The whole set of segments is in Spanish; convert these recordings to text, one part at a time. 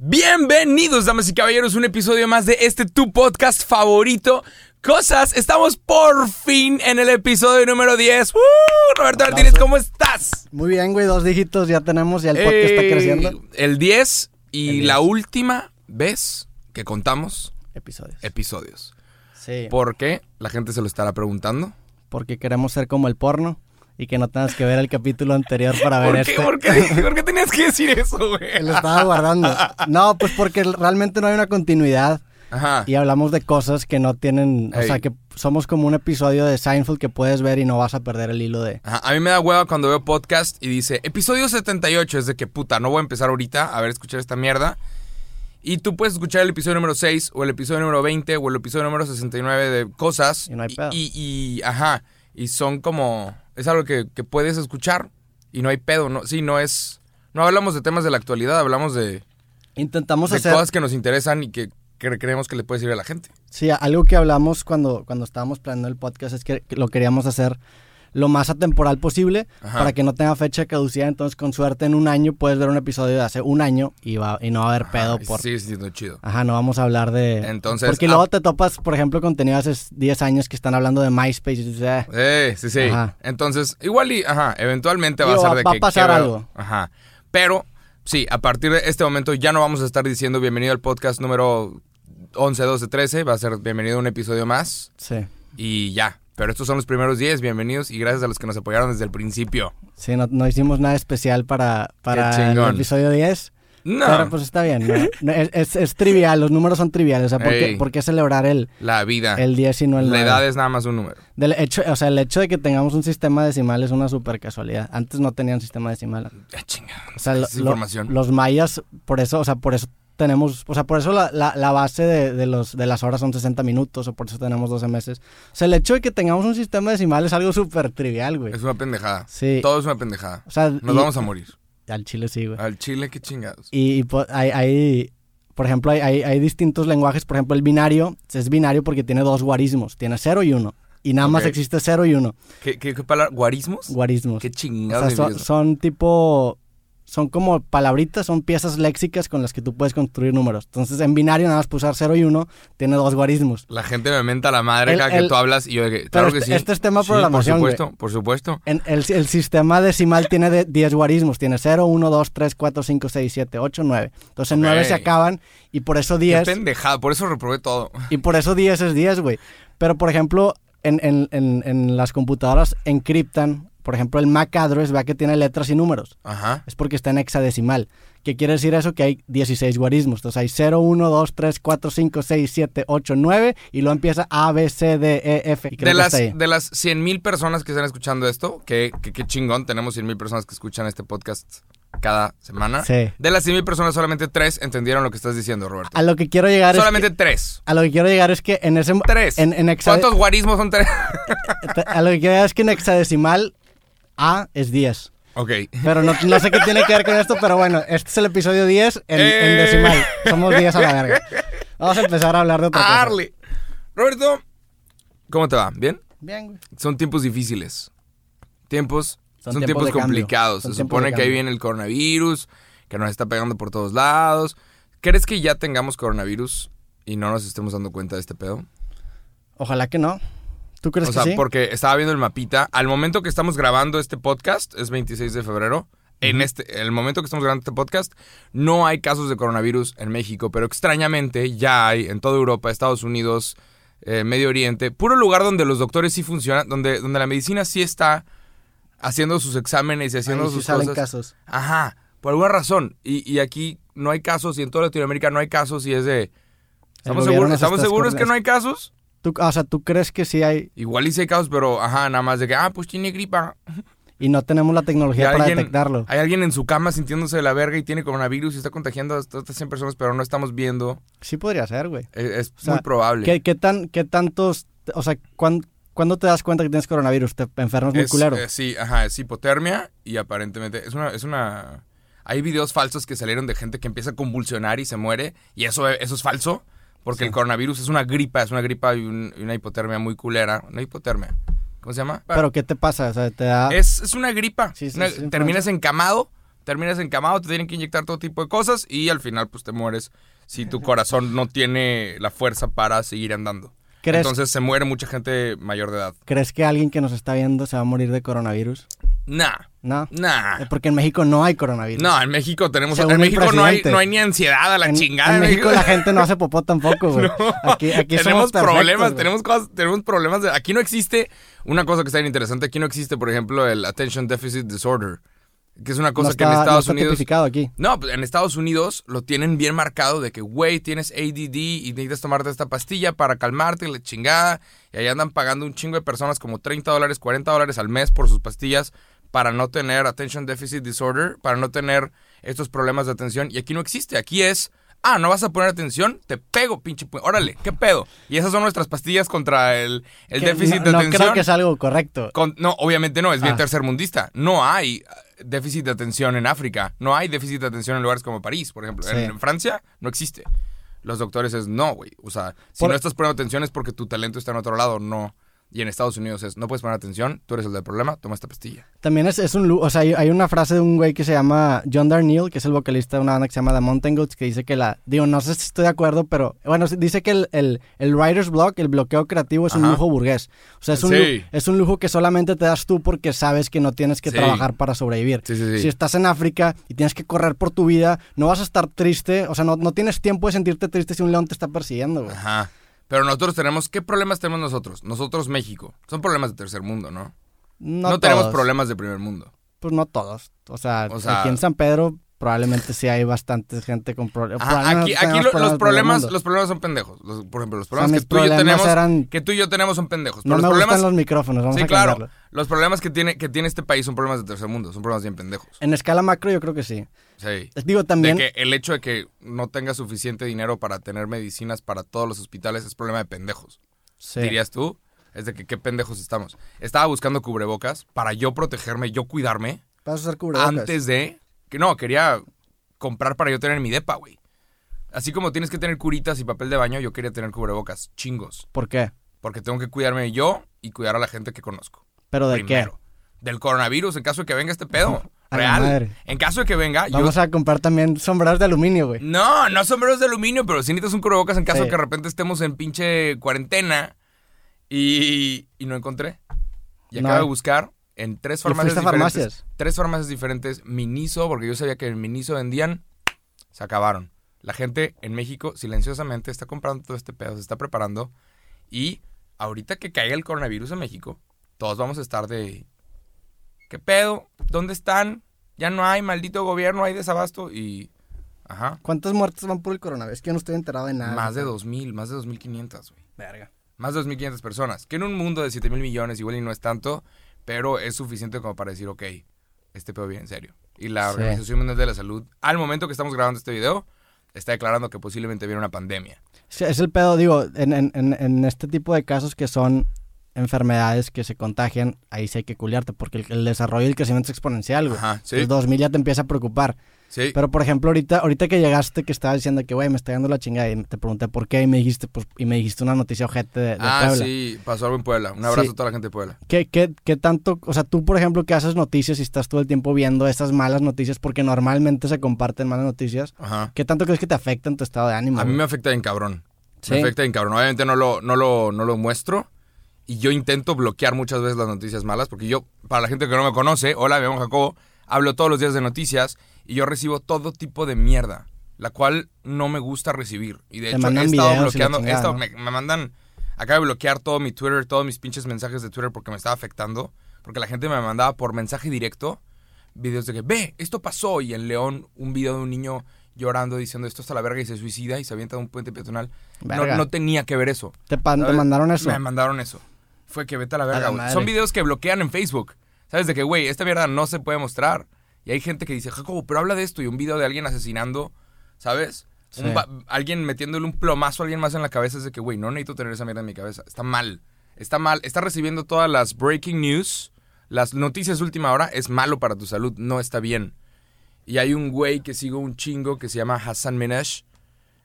Bienvenidos, damas y caballeros, un episodio más de este tu podcast favorito. Cosas, estamos por fin en el episodio número 10. ¡Uh! Roberto Martínez, ¿cómo estás? Muy bien, güey, dos dígitos ya tenemos, ya el podcast está Eh, creciendo. El 10 y El 10. la última vez que contamos Episodios. episodios. Sí, ¿Por qué? La gente se lo estará preguntando. porque queremos ser como el porno y que no tengas que ver el capítulo anterior para ver ¿Por este. ¿Por qué? ¿Por qué tenías que decir eso, güey? Lo estaba guardando. No, pues porque realmente no hay una continuidad Ajá. y hablamos de cosas que no tienen, o sea, que somos como un episodio de Seinfeld que puedes ver y no vas a perder el hilo de... Ajá, A mí me da hueva cuando veo podcast y dice episodio 78. Es de que puta, no voy a empezar ahorita a ver, escuchar esta mierda. Y tú puedes escuchar el episodio número 6 o el episodio número 20 o el episodio número 69 de cosas. Y no hay pedo. Y, y- ajá, y son como. Es algo que, que puedes escuchar y no hay pedo. No, sí, no es. No hablamos de temas de la actualidad, hablamos de, Intentamos de hacer... cosas que nos interesan y que, que creemos que le puede servir a la gente. Sí, algo que hablamos cuando, cuando estábamos planeando el podcast es que lo queríamos hacer lo más atemporal posible Ajá. para que no tenga fecha de caducidad. Entonces, con suerte, en un año puedes ver un episodio de hace un año y, va, y no va a haber pedo Ajá, por... Sigue siendo chido. Ajá, no vamos a hablar de... Entonces, Porque ah- luego te topas, por ejemplo, contenido hace 10 años que están hablando de MySpace y dices, "Eh". Sí, sí. Ajá. Entonces, igual y, ajá, eventualmente va Digo, a ser va- de va a que... pasar quiero- algo. Ajá. Pero, sí, a partir de este momento ya no vamos a estar diciendo bienvenido al podcast número 11, 12, 13. Va a ser bienvenido a un episodio más Sí. y ya. Pero estos son los primeros 10, bienvenidos y gracias a los que nos apoyaron desde el principio. Sí, no, no hicimos nada especial para, para el episodio 10. No, Pero pues está bien. ¿no? Es, es- es trivial, los números son triviales. O sea, ¿por qué, por qué celebrar el, la vida. el 10 y no el la 9? edad es nada más un número. Del hecho, o sea, el hecho de que tengamos un sistema decimal es una super casualidad. Antes no tenían sistema decimal. Ah, chinga. O sea, ¿Qué lo- es lo- información? los mayas, por eso, o sea, por eso tenemos, o sea, por eso la, la- la base de, de los, de las horas son 60 minutos, o por eso tenemos 12 meses. O sea, el hecho de que tengamos un sistema decimal es algo súper trivial, güey. Es una pendejada. Sí. Todo es una pendejada. O sea, Nos y- vamos a morir. Al chile sí, güey. Al chile, qué chingados. Y, y po- hay, hay- por ejemplo, hay, hay, hay distintos lenguajes. Por ejemplo, el binario es binario porque tiene dos guarismos. Tiene 0 y 1. Y nada más Ok. existe 0 y 1. ¿Qué, qué, qué palabra? ¿Guarismos? Guarismos. Qué O chingados. sea, mi son, son tipo. Son como palabritas, son piezas léxicas con las que tú puedes construir números. Entonces, en binario, nada más pulsar 0 y 1, tiene dos guarismos. La gente me menta la madre El- cada que el- tú hablas y yo de que, claro que este- sí. este es tema Sí, programación, Por güey. supuesto, por supuesto. En el, el sistema decimal tiene de 10 guarismos. Tiene 0, 1, 2, 3, 4, 5, 6, 7, 8, 9. Entonces, en 9 se acaban y por eso Qué 10. pendejada, por eso reprobé todo. Y por eso 10 es 10, güey. Pero, por ejemplo, en, en- en- en las computadoras encriptan, por ejemplo, el MAC address, vea que tiene letras y números. Ajá. Es porque está en hexadecimal. ¿Qué quiere decir eso? Que hay 16 guarismos. Entonces hay 0, 1, 2, 3, 4, 5, 6, 7, 8, 9 y luego empieza A, B, C, D, E, F. Y creo De que las, hasta ahí. de las 100 mil personas que están escuchando esto, que, que chingón, tenemos 100 mil personas que escuchan este podcast cada semana. Sí. De las 100 mil personas, solamente 3 entendieron lo que estás diciendo, Roberto. A lo que quiero llegar Solamente es que, 3. a lo que quiero llegar es que en ese 3. en, en hexade- ¿Cuántos guarismos son 3? a lo que quiero llegar es que en hexadecimal A es 10. ok. Pero no, no sé qué tiene que ver con esto, pero bueno, este es el episodio 10 en, en ¡Eh! decimal. Somos 10 a la verga. Vamos a empezar a hablar de otra cosa. Arle. Roberto, ¿cómo te va? ¿Bien? Bien, güey. Son tiempos difíciles. Tiempos. Son, Son tiempos, complicados. Son Se tiempos supone que ahí viene el coronavirus, que nos está pegando por todos lados. ¿Crees que ya tengamos coronavirus y no nos estemos dando cuenta de este pedo? Ojalá que no. ¿Tú crees O sea, sí? porque estaba viendo el mapita. Al momento que estamos grabando este podcast, es 26 de febrero. En este, el momento que estamos grabando este podcast, no hay casos de coronavirus en México, pero extrañamente ya hay en toda Europa, Estados Unidos, eh, Medio Oriente, puro lugar donde los doctores sí funcionan, donde, donde la medicina sí está haciendo sus exámenes y haciendo Ahí sí sus salen cosas. casos. Ajá, por alguna razón. Y, y aquí no hay casos y en toda Latinoamérica no hay casos y es de... ¿Estamos seguros, ¿estamos seguros que no hay casos? ¿Tú, o sea, ¿tú crees que sí hay Igual y sí hay casos, pero ajá, nada más de que, ah, pues tiene gripa. y no tenemos la tecnología para alguien- detectarlo? Hay alguien en su cama sintiéndose de la verga y tiene coronavirus y está contagiando a estas 100 personas, pero no estamos viendo. Sí podría ser, güey. Es, es O sea, muy probable. ¿Qué, qué tan, ¿Qué tantos, o sea, cuán- cuándo te das cuenta que tienes coronavirus? Te enfermas muy Es, culero. eh, sí, ajá, es hipotermia y aparentemente es una, es una... Hay videos falsos que salieron de gente que empieza a convulsionar y se muere y eso, eso es falso porque Sí. el coronavirus es una gripa, es una gripa y, un- y una hipotermia muy culera. Una hipotermia. ¿Cómo se llama? Pero ¿qué te pasa? O sea, te da... Es, es una gripa. Sí, sí, Una- sí, terminas encamado, terminas encamado, te tienen que inyectar todo tipo de cosas y al final pues te mueres si tu corazón no tiene la fuerza para seguir andando. ¿Crees, Entonces se muere mucha gente mayor de edad. ¿Crees que alguien que nos está viendo se va a morir de coronavirus? Nah, No. nah. Eh, Porque en México no hay coronavirus. No, en México tenemos. Según en México no hay, no hay ni ansiedad a la en, chingada. en México la gente no hace popó tampoco, güey. Aquí, aquí tenemos somos perfectos, problemas, güey. tenemos cosas, tenemos problemas. de- aquí no existe una cosa que está bien interesante. Aquí no existe, por ejemplo, el attention deficit disorder, que es una cosa no que en está, no Estados está Unidos. aquí. No, pues en Estados Unidos lo tienen bien marcado de que, güey, tienes ADD y necesitas tomarte esta pastilla para calmarte la chingada. Y ahí andan pagando un chingo de personas como 30 dólares, 40 dólares al mes por sus pastillas para no tener attention deficit disorder, para no tener estos problemas de atención. Y aquí no existe. Aquí es, ah, no vas a poner atención, te pego, pinche. pu- Órale, ¿qué pedo? Y esas son nuestras pastillas contra el, el déficit no, de no atención. creo que es algo correcto. Con- no, obviamente no, es bien Ah. tercermundista. No hay déficit de atención en África. No hay déficit de atención en lugares como París, por ejemplo. Sí. En Francia no existe. Los doctores es no, güey. O sea, si Por- no estás poniendo atención es porque tu talento está en otro lado, no. Y en Estados Unidos es, no puedes poner atención, tú eres el del problema, toma esta pastilla. También es, es un... O sea, hay, una frase de un güey que se llama John Darnielle, que es el vocalista de una banda que se llama The Mountain Goats, que dice que la... Digo, no sé si estoy de acuerdo, pero... Bueno, dice que el, el, el writer's block, el bloqueo creativo, es un lujo burgués. O sea, es un, Sí. es un lujo que solamente te das tú porque sabes que no tienes que Sí. trabajar para sobrevivir. Sí. Si estás en África y tienes que correr por tu vida, no vas a estar triste, o sea, no, no tienes tiempo de sentirte triste si un león te está persiguiendo, güey. Ajá. Pero nosotros tenemos, ¿qué problemas tenemos nosotros? Nosotros, México. Son problemas de tercer mundo, ¿no? No, tenemos todos. problemas de primer mundo. Pues no todos. O sea, O sea- aquí en San Pedro probablemente sí hay bastante gente con problemas. Ajá, aquí aquí lo- los problemas los problemas son pendejos. Los- por ejemplo, los problemas que tú y yo problemas tenemos eran- que tú y yo tenemos son pendejos. Pero No los me problemas gustan los micrófonos, vamos Sí, a claro. cambiarlo. Los problemas que tiene, que tiene este país son problemas de tercer mundo, son problemas bien pendejos. En escala macro yo creo que sí. Sí. Digo, también... De que el hecho de que no tenga suficiente dinero para tener medicinas para todos los hospitales es problema de pendejos. sí. Dirías tú, es de que qué pendejos estamos. Estaba buscando cubrebocas para yo protegerme, yo cuidarme Vas a usar cubrebocas. antes de que no, quería comprar para yo tener mi depa, güey. Así como tienes que tener curitas y papel de baño, yo quería tener cubrebocas chingos, ¿Por qué? porque tengo que cuidarme yo y cuidar a la gente que conozco. ¿Pero de primero. Del coronavirus, en caso de que venga este pedo. Real. En caso de que venga, yo. Vamos a comprar también sombreros de aluminio, güey. No, no sombreros de aluminio, pero si necesitas un cubrebocas en caso Sí. de que de repente estemos en pinche cuarentena y, y no encontré. Y No acabo de buscar en tres ¿Y farmacias diferentes. farmacias? Tres farmacias diferentes. Miniso, porque yo sabía que en Miniso vendían, se acabaron. La gente en México silenciosamente está comprando todo este pedo, se está preparando. Y ahorita que caiga el coronavirus en México, todos vamos a estar de... ¿Qué pedo? ¿Dónde están? Ya no hay, maldito gobierno, hay desabasto y... Ajá. ¿Cuántas muertes van por el coronavirus? Es que yo no estoy enterado de nada. Más de 2.000, más de 2.500, güey. Verga. Más de 2.500 personas. Que en un mundo de 7.000 millones igual y no es tanto, pero es suficiente como para decir, ok, este pedo viene en serio. Y la Sí. Organización Mundial de la Salud, al momento que estamos grabando este video, está declarando que posiblemente viene una pandemia. Sí, es el pedo, digo, en, en, en, en este tipo de casos que son enfermedades que se contagian, ahí sí hay que culiarte, porque el, el desarrollo y el crecimiento es exponencial, güey. Ajá, sí. El 2000 ya te empieza a preocupar. Sí. Pero, por ejemplo, ahorita, ahorita que llegaste, que estabas diciendo que, güey, me está dando la chingada, y te pregunté por qué, y me dijiste, pues, y me dijiste una noticia ojete de, de ah, Puebla. sí, pasó algo en Puebla. Un abrazo Sí. a toda la gente de Puebla. ¿Qué, qué, qué tanto, o sea, tú, por ejemplo, que haces noticias y estás todo el tiempo viendo esas malas noticias, porque normalmente se comparten malas noticias, Ajá. ¿qué tanto crees que te afecta en tu estado de ánimo? A mí güey? me afecta bien cabrón. Sí. Me afecta bien cabrón. Obviamente no lo, no, lo, no lo muestro. Y yo intento bloquear muchas veces las noticias malas. Porque yo, para la gente que no me conoce, hola, me llamo Jacobo. Hablo todos los días de noticias. Y yo recibo todo tipo de mierda. La cual no me gusta recibir. Y de Te hecho he estado bloqueando. he chingada, estado- ¿no? me, me mandan. Acabo de bloquear todo mi Twitter, todos mis pinches mensajes de Twitter porque me estaba afectando. Porque la gente me mandaba por mensaje directo videos de que, ve, esto pasó. Y en León, un video de un niño llorando diciendo esto está la verga y se suicida y se avienta de un puente peatonal. No, tenía que ver eso. ¿Te, te mandaron eso? Me mandaron eso. Fue que vete a la A verga, la. Son videos que bloquean en Facebook. ¿Sabes? De que, güey, esta mierda no se puede mostrar. Y hay gente que dice, Jacobo, pero habla de esto. Y un video de alguien asesinando, ¿sabes? Sí. alguien metiéndole un plomazo a alguien más en la cabeza es de que, güey, no necesito tener esa mierda en mi cabeza. Está mal. Está mal. Está recibiendo todas las breaking news, las noticias de última hora. Es malo para tu salud. No está bien. Y hay un güey que sigo un chingo que se llama Hassan Minaj.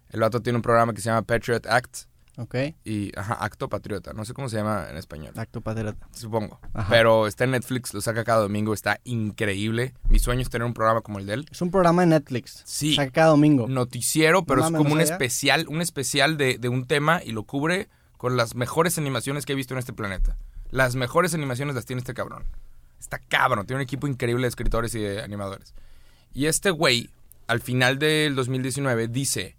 El vato tiene un programa que se llama Patriot Act. Ok. Y, ajá, Acto Patriota. No sé cómo se llama en español. Acto patriota. Supongo. Ajá. Pero está en Netflix, lo saca cada domingo, está increíble. Mi sueño es tener un programa como el de él. Es un programa de Netflix. Sí. Saca cada domingo. Noticiero, pero No es como no un sabía. especial, un especial de, de un tema y lo cubre con las mejores animaciones que he visto en este planeta. Las mejores animaciones las tiene este cabrón. Está cabrón, tiene un equipo increíble de escritores y de animadores. Y este güey, al final del 2019, dice,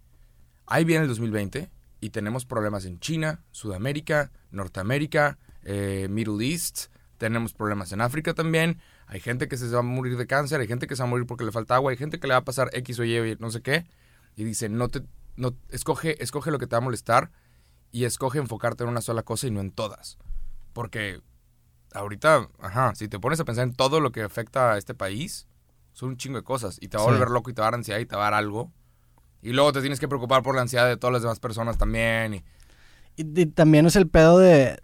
ahí viene el 2020 y tenemos problemas en China, Sudamérica, Norteamérica, eh, Middle East, tenemos problemas en África también, hay gente que se va a morir de cáncer, hay gente que se va a morir porque le falta agua, hay gente que le va a pasar X o Y, no sé qué, y dice, no te, no, escoge, escoge lo que te va a molestar y escoge enfocarte en una sola cosa y no en todas. Porque ahorita, ajá, si te pones a pensar en todo lo que afecta a este país, son un chingo de cosas. Y te va a Sí. volver loco y te va a dar ansiedad y te va a dar algo. Y luego te tienes que preocupar por la ansiedad de todas las demás personas también. Y, Y, y también es el pedo de.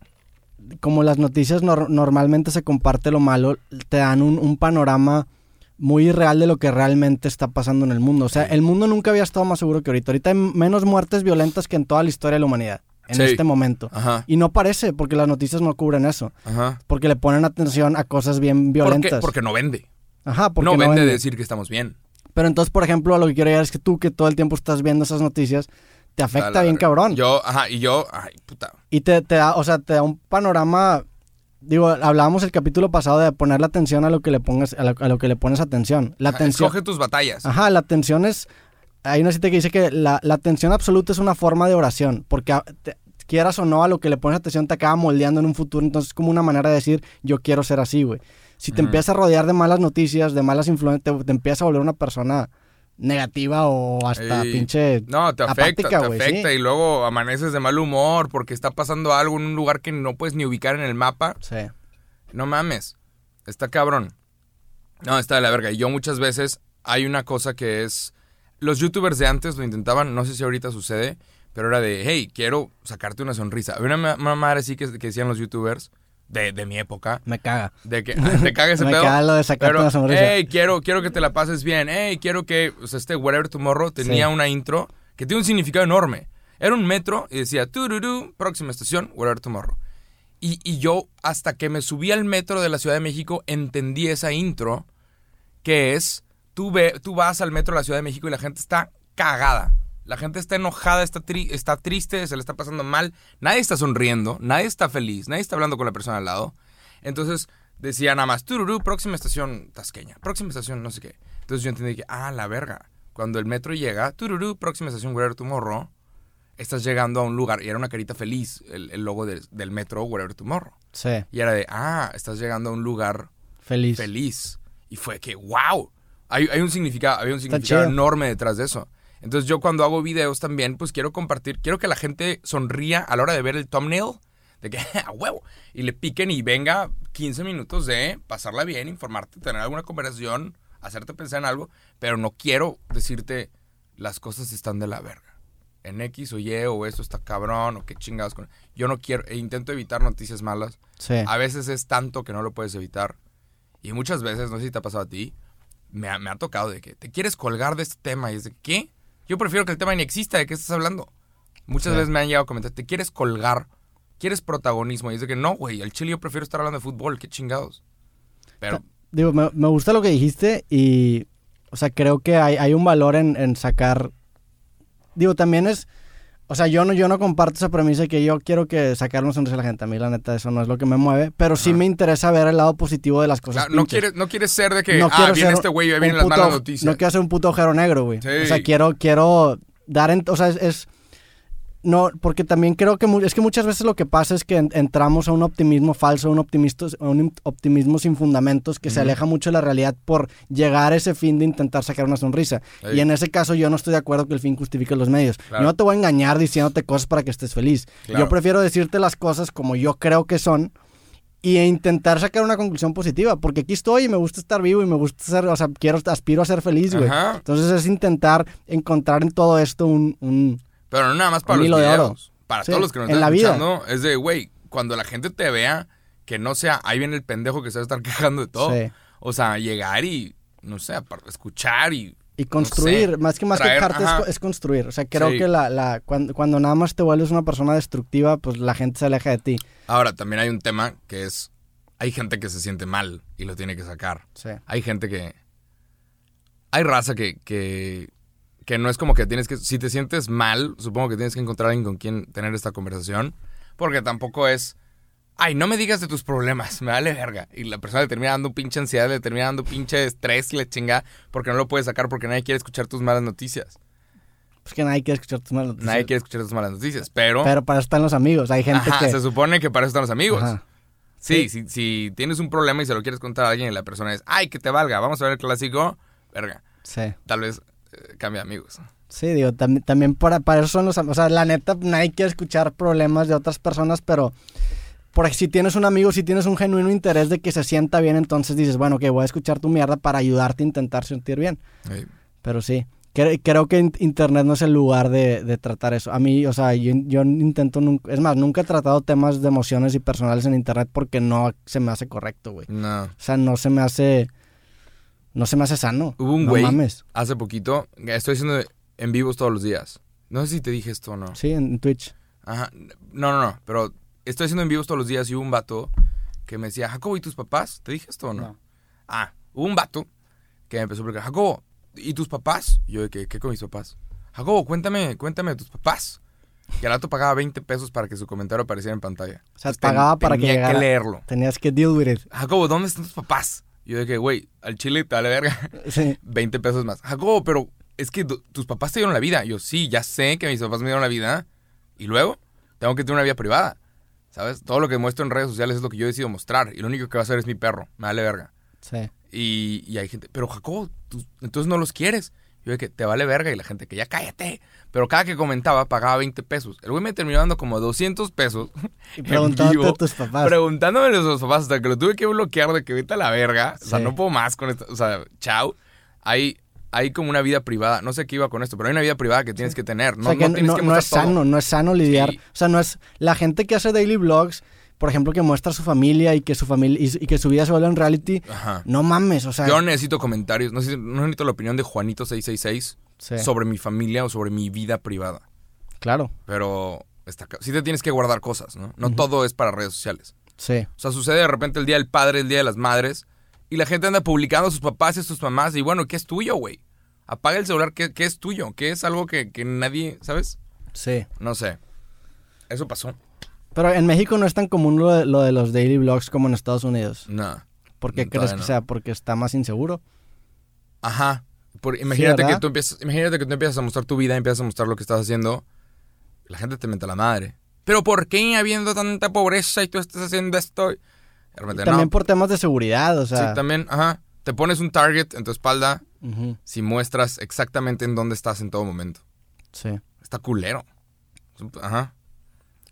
Como las noticias nor- normalmente se comparte lo malo, te dan un, un panorama muy irreal de lo que realmente está pasando en el mundo. O sea, el mundo nunca había estado más seguro que ahorita. Ahorita hay menos muertes violentas que en toda la historia de la humanidad. En Sí. este momento. ajá, Y no parece, porque las noticias no cubren eso. ajá. Porque le ponen atención a cosas bien ¿Por qué? violentas. Porque no vende. Ajá, porque no, vende, vende. decir que estamos bien. Pero entonces, por ejemplo, a lo que quiero llegar es que tú, que todo el tiempo estás viendo esas noticias, te afecta la bien cabrón. Yo, ajá, y yo, ay, puta. Y te, te da, o sea, te da un panorama. Digo, hablábamos el capítulo pasado de ponerle atención a lo que le pongas, a lo, a lo que le pones atención. La Ajá, atención. Escoge tus batallas. Ajá, la atención es. Hay una cita que dice que la, la atención absoluta es una forma de oración. Porque a- te- quieras o no, a lo que le pones atención te acaba moldeando en un futuro. Entonces es como una manera de decir, yo quiero ser así, güey. Si te empiezas a rodear de malas noticias, de malas influencias, te, te empiezas a volver una persona negativa o hasta pinche. No, te afecta, apática, te afecta sí. y luego amaneces de mal humor porque está pasando algo en un lugar que no puedes ni ubicar en el mapa. Sí. No mames, está cabrón. No, está de la verga. Y yo muchas veces hay una cosa que es... Los youtubers de antes lo intentaban, no sé si ahorita sucede, pero era de, hey, quiero sacarte una sonrisa. Había una, ma- una madre así que, que decían los youtubers de, de mi época, Me caga. de que te caga ese Me pedo. caga lo de sacarte Pero, una sonrisa. hey, quiero, quiero que te la pases bien. Hey, quiero que. O sea, este Whatever Tomorrow tenía Sí. una intro que tiene un significado enorme. Era un metro y decía, tururú, próxima estación, Whatever Tomorrow. Y, y yo, hasta que me subí al metro de la Ciudad de México, entendí esa intro, que es: tú, ve, tú vas al metro de la Ciudad de México y la gente está cagada. La gente está enojada, está, tri- está triste, se le está pasando mal. Nadie está sonriendo, nadie está feliz, nadie está hablando con la persona al lado. Entonces decía nada más, tururú, próxima estación tasqueña, próxima estación no sé qué. Entonces yo entendí que, ah, la verga. Cuando el metro llega, tururú, próxima estación Wherever Tomorrow, estás llegando a un lugar. Y era una carita feliz, el, el logo del- del metro Wherever Tomorrow. Sí. Y era de, ah, estás llegando a un lugar Feliz. feliz. Y fue que, wow, hay, hay un significado, había un significado enorme detrás de eso. Entonces yo cuando hago videos también, pues quiero compartir, quiero que la gente sonría a la hora de ver el thumbnail, de que, a huevo, y le piquen y venga 15 minutos de pasarla bien, informarte, tener alguna conversación, hacerte pensar en algo, pero no quiero decirte las cosas están de la verga. En X o Y o esto está cabrón o qué chingados con... Yo no quiero, e intento evitar noticias malas. Sí. A veces es tanto que no lo puedes evitar. Y muchas veces, no sé si te ha pasado a ti, me ha, me ha tocado de que te quieres colgar de este tema y es de ¿qué? Yo prefiero que el tema ni exista, ¿de qué estás hablando? Muchas Sí. veces me han llegado a comentar, te quieres colgar, quieres protagonismo. Y es de que no, güey, el chile yo prefiero estar hablando de fútbol, qué chingados. Pero, Digo, me, me gusta lo que dijiste y, o sea, creo que hay, hay un valor en, en sacar, digo, también es, o sea, yo no, yo no comparto esa premisa de que yo quiero que sacar una sonrisa a la gente, a mí la neta eso no es lo que me mueve, pero sí me interesa ver el lado positivo de las cosas. claro, no, quieres, no quieres ser de que, No ah, viene este güey, vienen las malas noticias. No quiero ser un puto agujero negro, güey. Sí. O sea, quiero, quiero dar, en- o sea, es, es- no, porque también creo que es que muchas veces lo que pasa es que en- entramos a un optimismo falso, un optimismo, un optimismo sin fundamentos que se aleja mucho de la realidad por llegar a ese fin de intentar sacar una sonrisa. Y en ese caso yo no estoy de acuerdo que el fin justifique los medios. Claro. Yo no te voy a engañar diciéndote cosas para que estés feliz. Claro. Yo prefiero decirte las cosas como yo creo que son y intentar sacar una conclusión positiva, porque aquí estoy y me gusta estar vivo y me gusta ser, o sea, quiero, aspiro a ser feliz, güey. Entonces es intentar encontrar en todo esto un, un- Pero no nada más para los videos. Para Sí, todos los que nos están la vida. escuchando, es de, güey, cuando la gente te vea, que no sea, ahí viene el pendejo que se va a estar quejando de todo. Sí. O sea, llegar y, no sé, escuchar y Y construir, sé, más que más traer, que quejarte, es, construir. O sea, creo Sí. que la, la, cuando, cuando nada más te vuelves una persona destructiva, pues la gente se aleja de ti. Ahora, también hay un tema que es, hay gente que se siente mal y lo tiene que sacar. Sí. Hay gente que, hay raza que, que, que no es como que tienes que, si te sientes mal, supongo que tienes que encontrar a alguien con quien tener esta conversación, porque tampoco es, ay, no me digas de tus problemas, me vale verga. Y la persona le termina dando pinche ansiedad, le termina dando pinche estrés y le chinga porque no lo puedes sacar porque nadie quiere escuchar tus malas noticias. Pues que nadie quiere escuchar tus malas noticias. Nadie quiere escuchar tus malas noticias, pero... Pero para eso están los amigos. Hay gente Ajá, que. se supone que para eso están los amigos. Ajá. Sí, si, si tienes un problema y se lo quieres contar a alguien y la persona es, ay, que te valga, vamos a ver el clásico, verga, Sí. tal vez cambia amigos. Sí, digo, tam- también para, para eso son los amigos. O sea, la neta, nadie quiere escuchar problemas de otras personas, pero por ej- si tienes un amigo, si tienes un genuino interés de que se sienta bien, entonces dices, bueno, que voy a escuchar tu mierda para ayudarte a intentar sentir bien. Pero sí, cre- creo que in- internet no es el lugar de, de tratar eso. A mí, o sea, yo, yo intento nunca, es más, nunca he tratado temas de emociones y personales en internet porque no se me hace correcto, güey. No. O sea, no se me hace, no se me hace sano. Hubo un no güey mames. hace poquito, estoy haciendo en vivos todos los días. No sé si te dije esto o no. Sí, en Twitch. Ajá. No, no, no, pero estoy haciendo en vivos todos los días y hubo un vato que me decía, Jacobo, ¿y tus papás? ¿Te dije esto o no? No. Ah, hubo un vato que me empezó a preguntar, Jacobo, ¿y tus papás? Y yo de que, ¿qué con mis papás? Jacobo, cuéntame, cuéntame de tus papás. Y al rato pagaba 20 pesos para que su comentario apareciera en pantalla. O sea, Entonces, ten- pagaba para que tenía llegara. leerlo. Tenías que deal with it. Jacobo, ¿dónde están tus papás? Yo de que, güey, al chile te vale verga. Sí. 20 pesos más. Jacobo, pero es que tu- tus papás te dieron la vida. Yo, sí, ya sé que mis papás me dieron la vida. Y luego, tengo que tener una vida privada. ¿Sabes? Todo lo que muestro en redes sociales es lo que yo decido mostrar. Y lo único que va a hacer es mi perro. Me vale verga. Sí. Y, y hay gente, pero Jacobo, tú- entonces no los quieres. Yo de que te vale verga. Y la gente que ya cállate. Pero cada que comentaba, pagaba 20 pesos. El güey me terminó dando como 200 pesos. Y preguntándote a tus papás. Preguntándome a los papás hasta que lo tuve que bloquear de que vete a la verga. O sea, no puedo más con esto. O sea, chao. Hay, hay como una vida privada. No sé qué iba con esto, pero hay una vida privada que tienes que tener. No, o sea, que no tienes no, que no es todo. sano, no es sano lidiar. Sí. O sea, no es la gente que hace daily vlogs, por ejemplo, que muestra a su familia y que su familia y, y que su vida se vuelve en reality. Ajá. No mames, o sea, Yo necesito comentarios. No, necesito la opinión de Juanito666 sí, sobre mi familia o sobre mi vida privada. claro, Pero está, sí te tienes que guardar cosas, ¿no? No todo es para redes sociales. sí, O sea, sucede de repente el día del padre, el día de las madres, y la gente anda publicando a sus papás y a sus mamás, y bueno, ¿qué es tuyo, güey? Apaga el celular, ¿qué, qué es tuyo? ¿Qué es algo que, que nadie, ¿sabes? sí. No sé. Eso pasó. Pero en México no es tan común lo de, lo de los daily vlogs como en Estados Unidos. No. ¿Por qué crees que no. sea? Porque está más inseguro. Ajá. Por- imagínate, que tú empiezas, imagínate que tú empiezas a mostrar tu vida, empiezas a mostrar lo que estás haciendo. La gente te mete la madre. ¿Pero por qué habiendo tanta pobreza y tú estás haciendo esto? Y de repente, También no. por temas de seguridad, o Sí, sea. también, ajá. Te pones un target en tu espalda si muestras exactamente en dónde estás en todo momento. sí. Está culero. Ajá.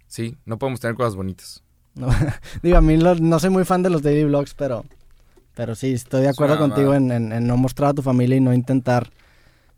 Sí, no podemos tener cosas bonitas. No, digo, a mí lo- no soy muy fan de los daily vlogs, pero, pero sí, estoy de acuerdo contigo en, en- en no mostrar a tu familia y no intentar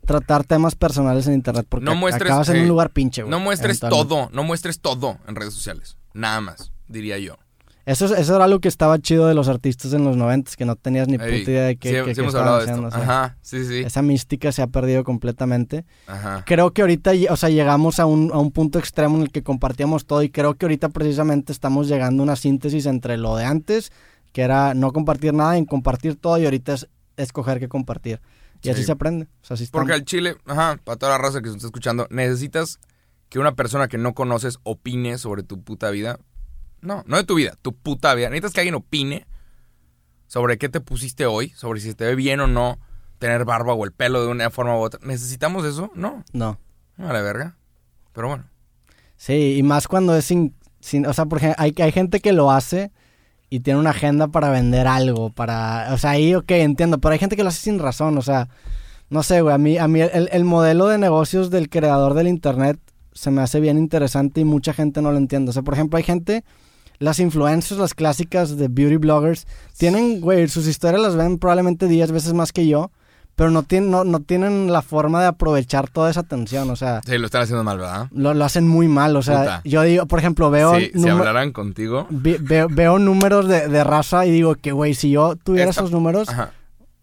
tratar temas personales en internet porque No muestres, acabas en eh, un lugar pinche, güey. No muestres todo, no muestres todo en redes sociales. Nada más, diría yo. Eso, es- eso era algo que estaba chido de los artistas en los noventas, que no tenías ni puta idea de qué, sí, qué- sí qué hemos hablado de esto. haciendo, o sea, Ajá, sí, sí. Esa mística se ha perdido completamente. Ajá. Creo que ahorita, o sea, llegamos a un, a un punto extremo en el que compartíamos todo y creo que ahorita precisamente estamos llegando a una síntesis entre lo de antes, que era no compartir nada, en compartir todo y ahorita es escoger qué compartir. Y así Sí. se aprende. O sea, así Porque al chile, ajá, para toda la raza que se está escuchando, necesitas que una persona que no conoces opine sobre tu puta vida. No, no de tu vida, tu puta vida. Necesitas que alguien opine sobre qué te pusiste hoy, sobre si te ve bien o no tener barba o el pelo de una forma u otra. ¿Necesitamos eso? No, No. a la verga. Pero bueno. Sí, y más cuando es sin... sin o sea, porque hay, hay gente que lo hace y tiene una agenda para vender algo, para... O sea, ahí, ok, entiendo, pero hay gente que lo hace sin razón, o sea... No sé, güey, a mí, a mí el, el modelo de negocios del creador del internet se me hace bien interesante y mucha gente no lo entiende. O sea, por ejemplo, hay gente, las influencers, las clásicas de beauty bloggers, tienen, güey, sus historias las ven probablemente 10 veces más que yo, pero no tienen, no, no tienen la forma de aprovechar toda esa atención, o sea... Sí, lo están haciendo mal, ¿verdad? Lo, lo hacen muy mal, o sea, Puta. yo digo, por ejemplo, veo, Sí, si hablaran contigo. veo, veo números de, de raza y digo que, güey, si yo tuviera Esta- esos números, Ajá.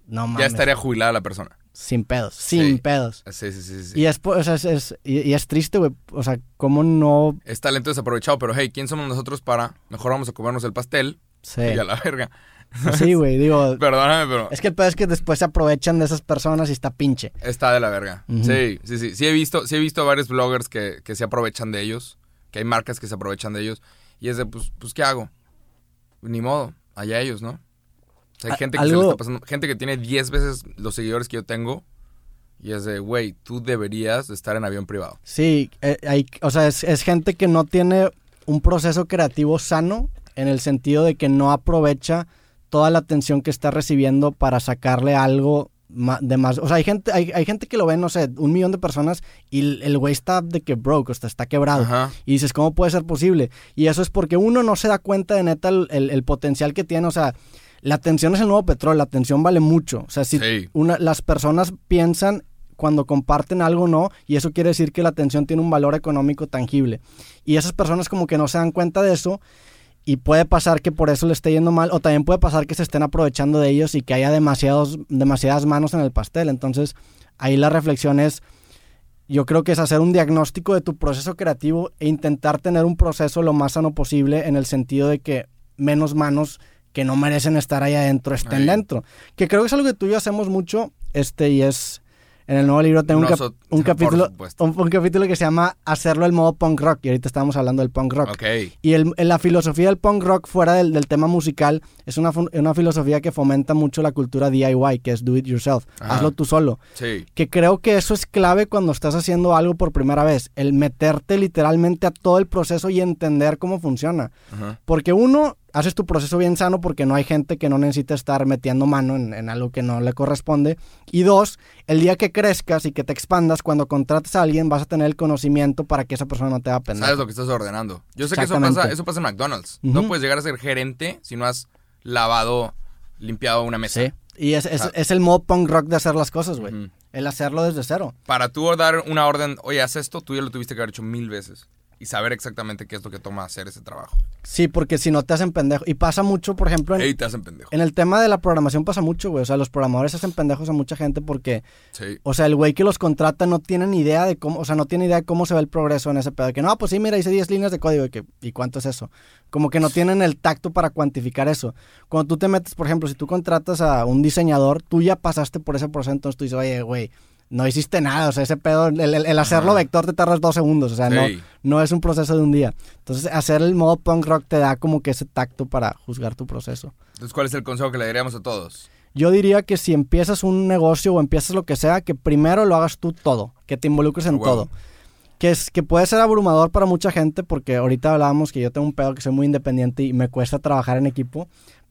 no mames. Ya estaría jubilada la persona. Sin pedos, sin Sí. pedos. Sí, sí, sí. sí. Y es, o sea, es, es- y, y es triste, güey. O sea, ¿cómo no Es talento desaprovechado, pero hey, ¿quién somos nosotros para mejor vamos a comernos el pastel sé? y a la verga? Sí, güey, digo, Perdóname, pero es que el pedo es que después se aprovechan de esas personas y está pinche. está de la verga. Sí, sí, sí. Sí he visto, sí he visto varios bloggers que, que se aprovechan de ellos, que hay marcas que se aprovechan de ellos. Y es de, pues, pues ¿qué hago? Ni modo, allá ellos, ¿no? Hay gente que se le algo- está pasando, gente que tiene 10 veces los seguidores que yo tengo. Y es de, güey, tú deberías de estar en avión privado. Sí, eh, hay, o sea, es, es gente que no tiene un proceso creativo sano en el sentido de que no aprovecha toda la atención que está recibiendo para sacarle algo de más. O sea, hay gente, hay, hay gente que lo ve, no sé, un millón de personas y el- el güey está de que broke, o sea, está quebrado. Ajá. Y dices, ¿cómo puede ser posible? Y eso es porque uno no se da cuenta de neta el, el- el potencial que tiene. O sea, la atención es el nuevo petróleo, la atención vale mucho. O sea, si Sí. una, las personas piensan cuando comparten algo no, y eso quiere decir que la atención tiene un valor económico tangible. Y esas personas como que no se dan cuenta de eso. Y puede pasar que por eso le esté yendo mal, o también puede pasar que se estén aprovechando de ellos y que haya demasiados, demasiadas manos en el pastel. Entonces, ahí la reflexión es, yo creo que es hacer un diagnóstico de tu proceso creativo e intentar tener un proceso lo más sano posible en el sentido de que menos manos que no merecen estar ahí adentro estén dentro. Que creo que es algo que tú y yo hacemos mucho, este, y es en el nuevo libro tengo un, cap- un capítulo, un, un capítulo que se llama Hacerlo el modo punk rock, y ahorita estamos hablando del punk rock. Ok. Y el- la filosofía del punk rock fuera del, del tema musical es una, una filosofía que fomenta mucho la cultura DIY, que es do it yourself, Ajá. hazlo tú solo Sí. que creo que eso es clave cuando estás haciendo algo por primera vez, el meterte literalmente a todo el proceso y entender cómo funciona. Ajá. Porque uno, haces tu proceso bien sano porque no hay gente que no necesita estar metiendo mano en, en algo que no le corresponde. Y dos, el día que crezcas y que te expandas, cuando contrates a alguien vas a tener el conocimiento para que esa persona no te haga pendejo. Sabes lo que estás ordenando. Yo sé que eso pasa, eso pasa en McDonald's. No puedes llegar a ser gerente si no has lavado, limpiado una mesa. Sí. Y es, es- Ah. es el modo punk rock de hacer las cosas, güey. El hacerlo desde cero. Para tú dar una orden, oye, haz esto, tú ya lo tuviste que haber hecho mil veces. Y saber exactamente qué es lo que toma hacer ese trabajo. Sí, porque si no te hacen pendejo. Y pasa mucho, por ejemplo, en, Ey, te hacen pendejo. En el tema de la programación pasa mucho, güey. O sea, los programadores hacen pendejos a mucha gente porque, Sí. o sea, el güey que los contrata no tiene ni idea de cómo, o sea, no tiene idea de cómo se ve el progreso en ese pedo. Que no, pues sí, mira, hice 10 líneas de código. Y, que, ¿Y cuánto es eso? Como que no tienen el tacto para cuantificar eso. Cuando tú te metes, por ejemplo, si tú contratas a un diseñador, tú ya pasaste por ese proceso, entonces tú dices, oye, güey, no hiciste nada. O sea, ese pedo, el, el- hacerlo Ajá. vector te tardas dos segundos. O sea, no, Sí. no es un proceso de un día. Entonces, hacer el modo punk rock te da como que ese tacto para juzgar tu proceso. Entonces, ¿cuál es el consejo que le daríamos a todos? Yo diría que si empiezas un negocio o empiezas lo que sea, que primero lo hagas tú todo, que te involucres en huevo. todo. Que, es, que puede ser abrumador para mucha gente, porque ahorita hablábamos que yo tengo un pedo que soy muy independiente y me cuesta trabajar en equipo,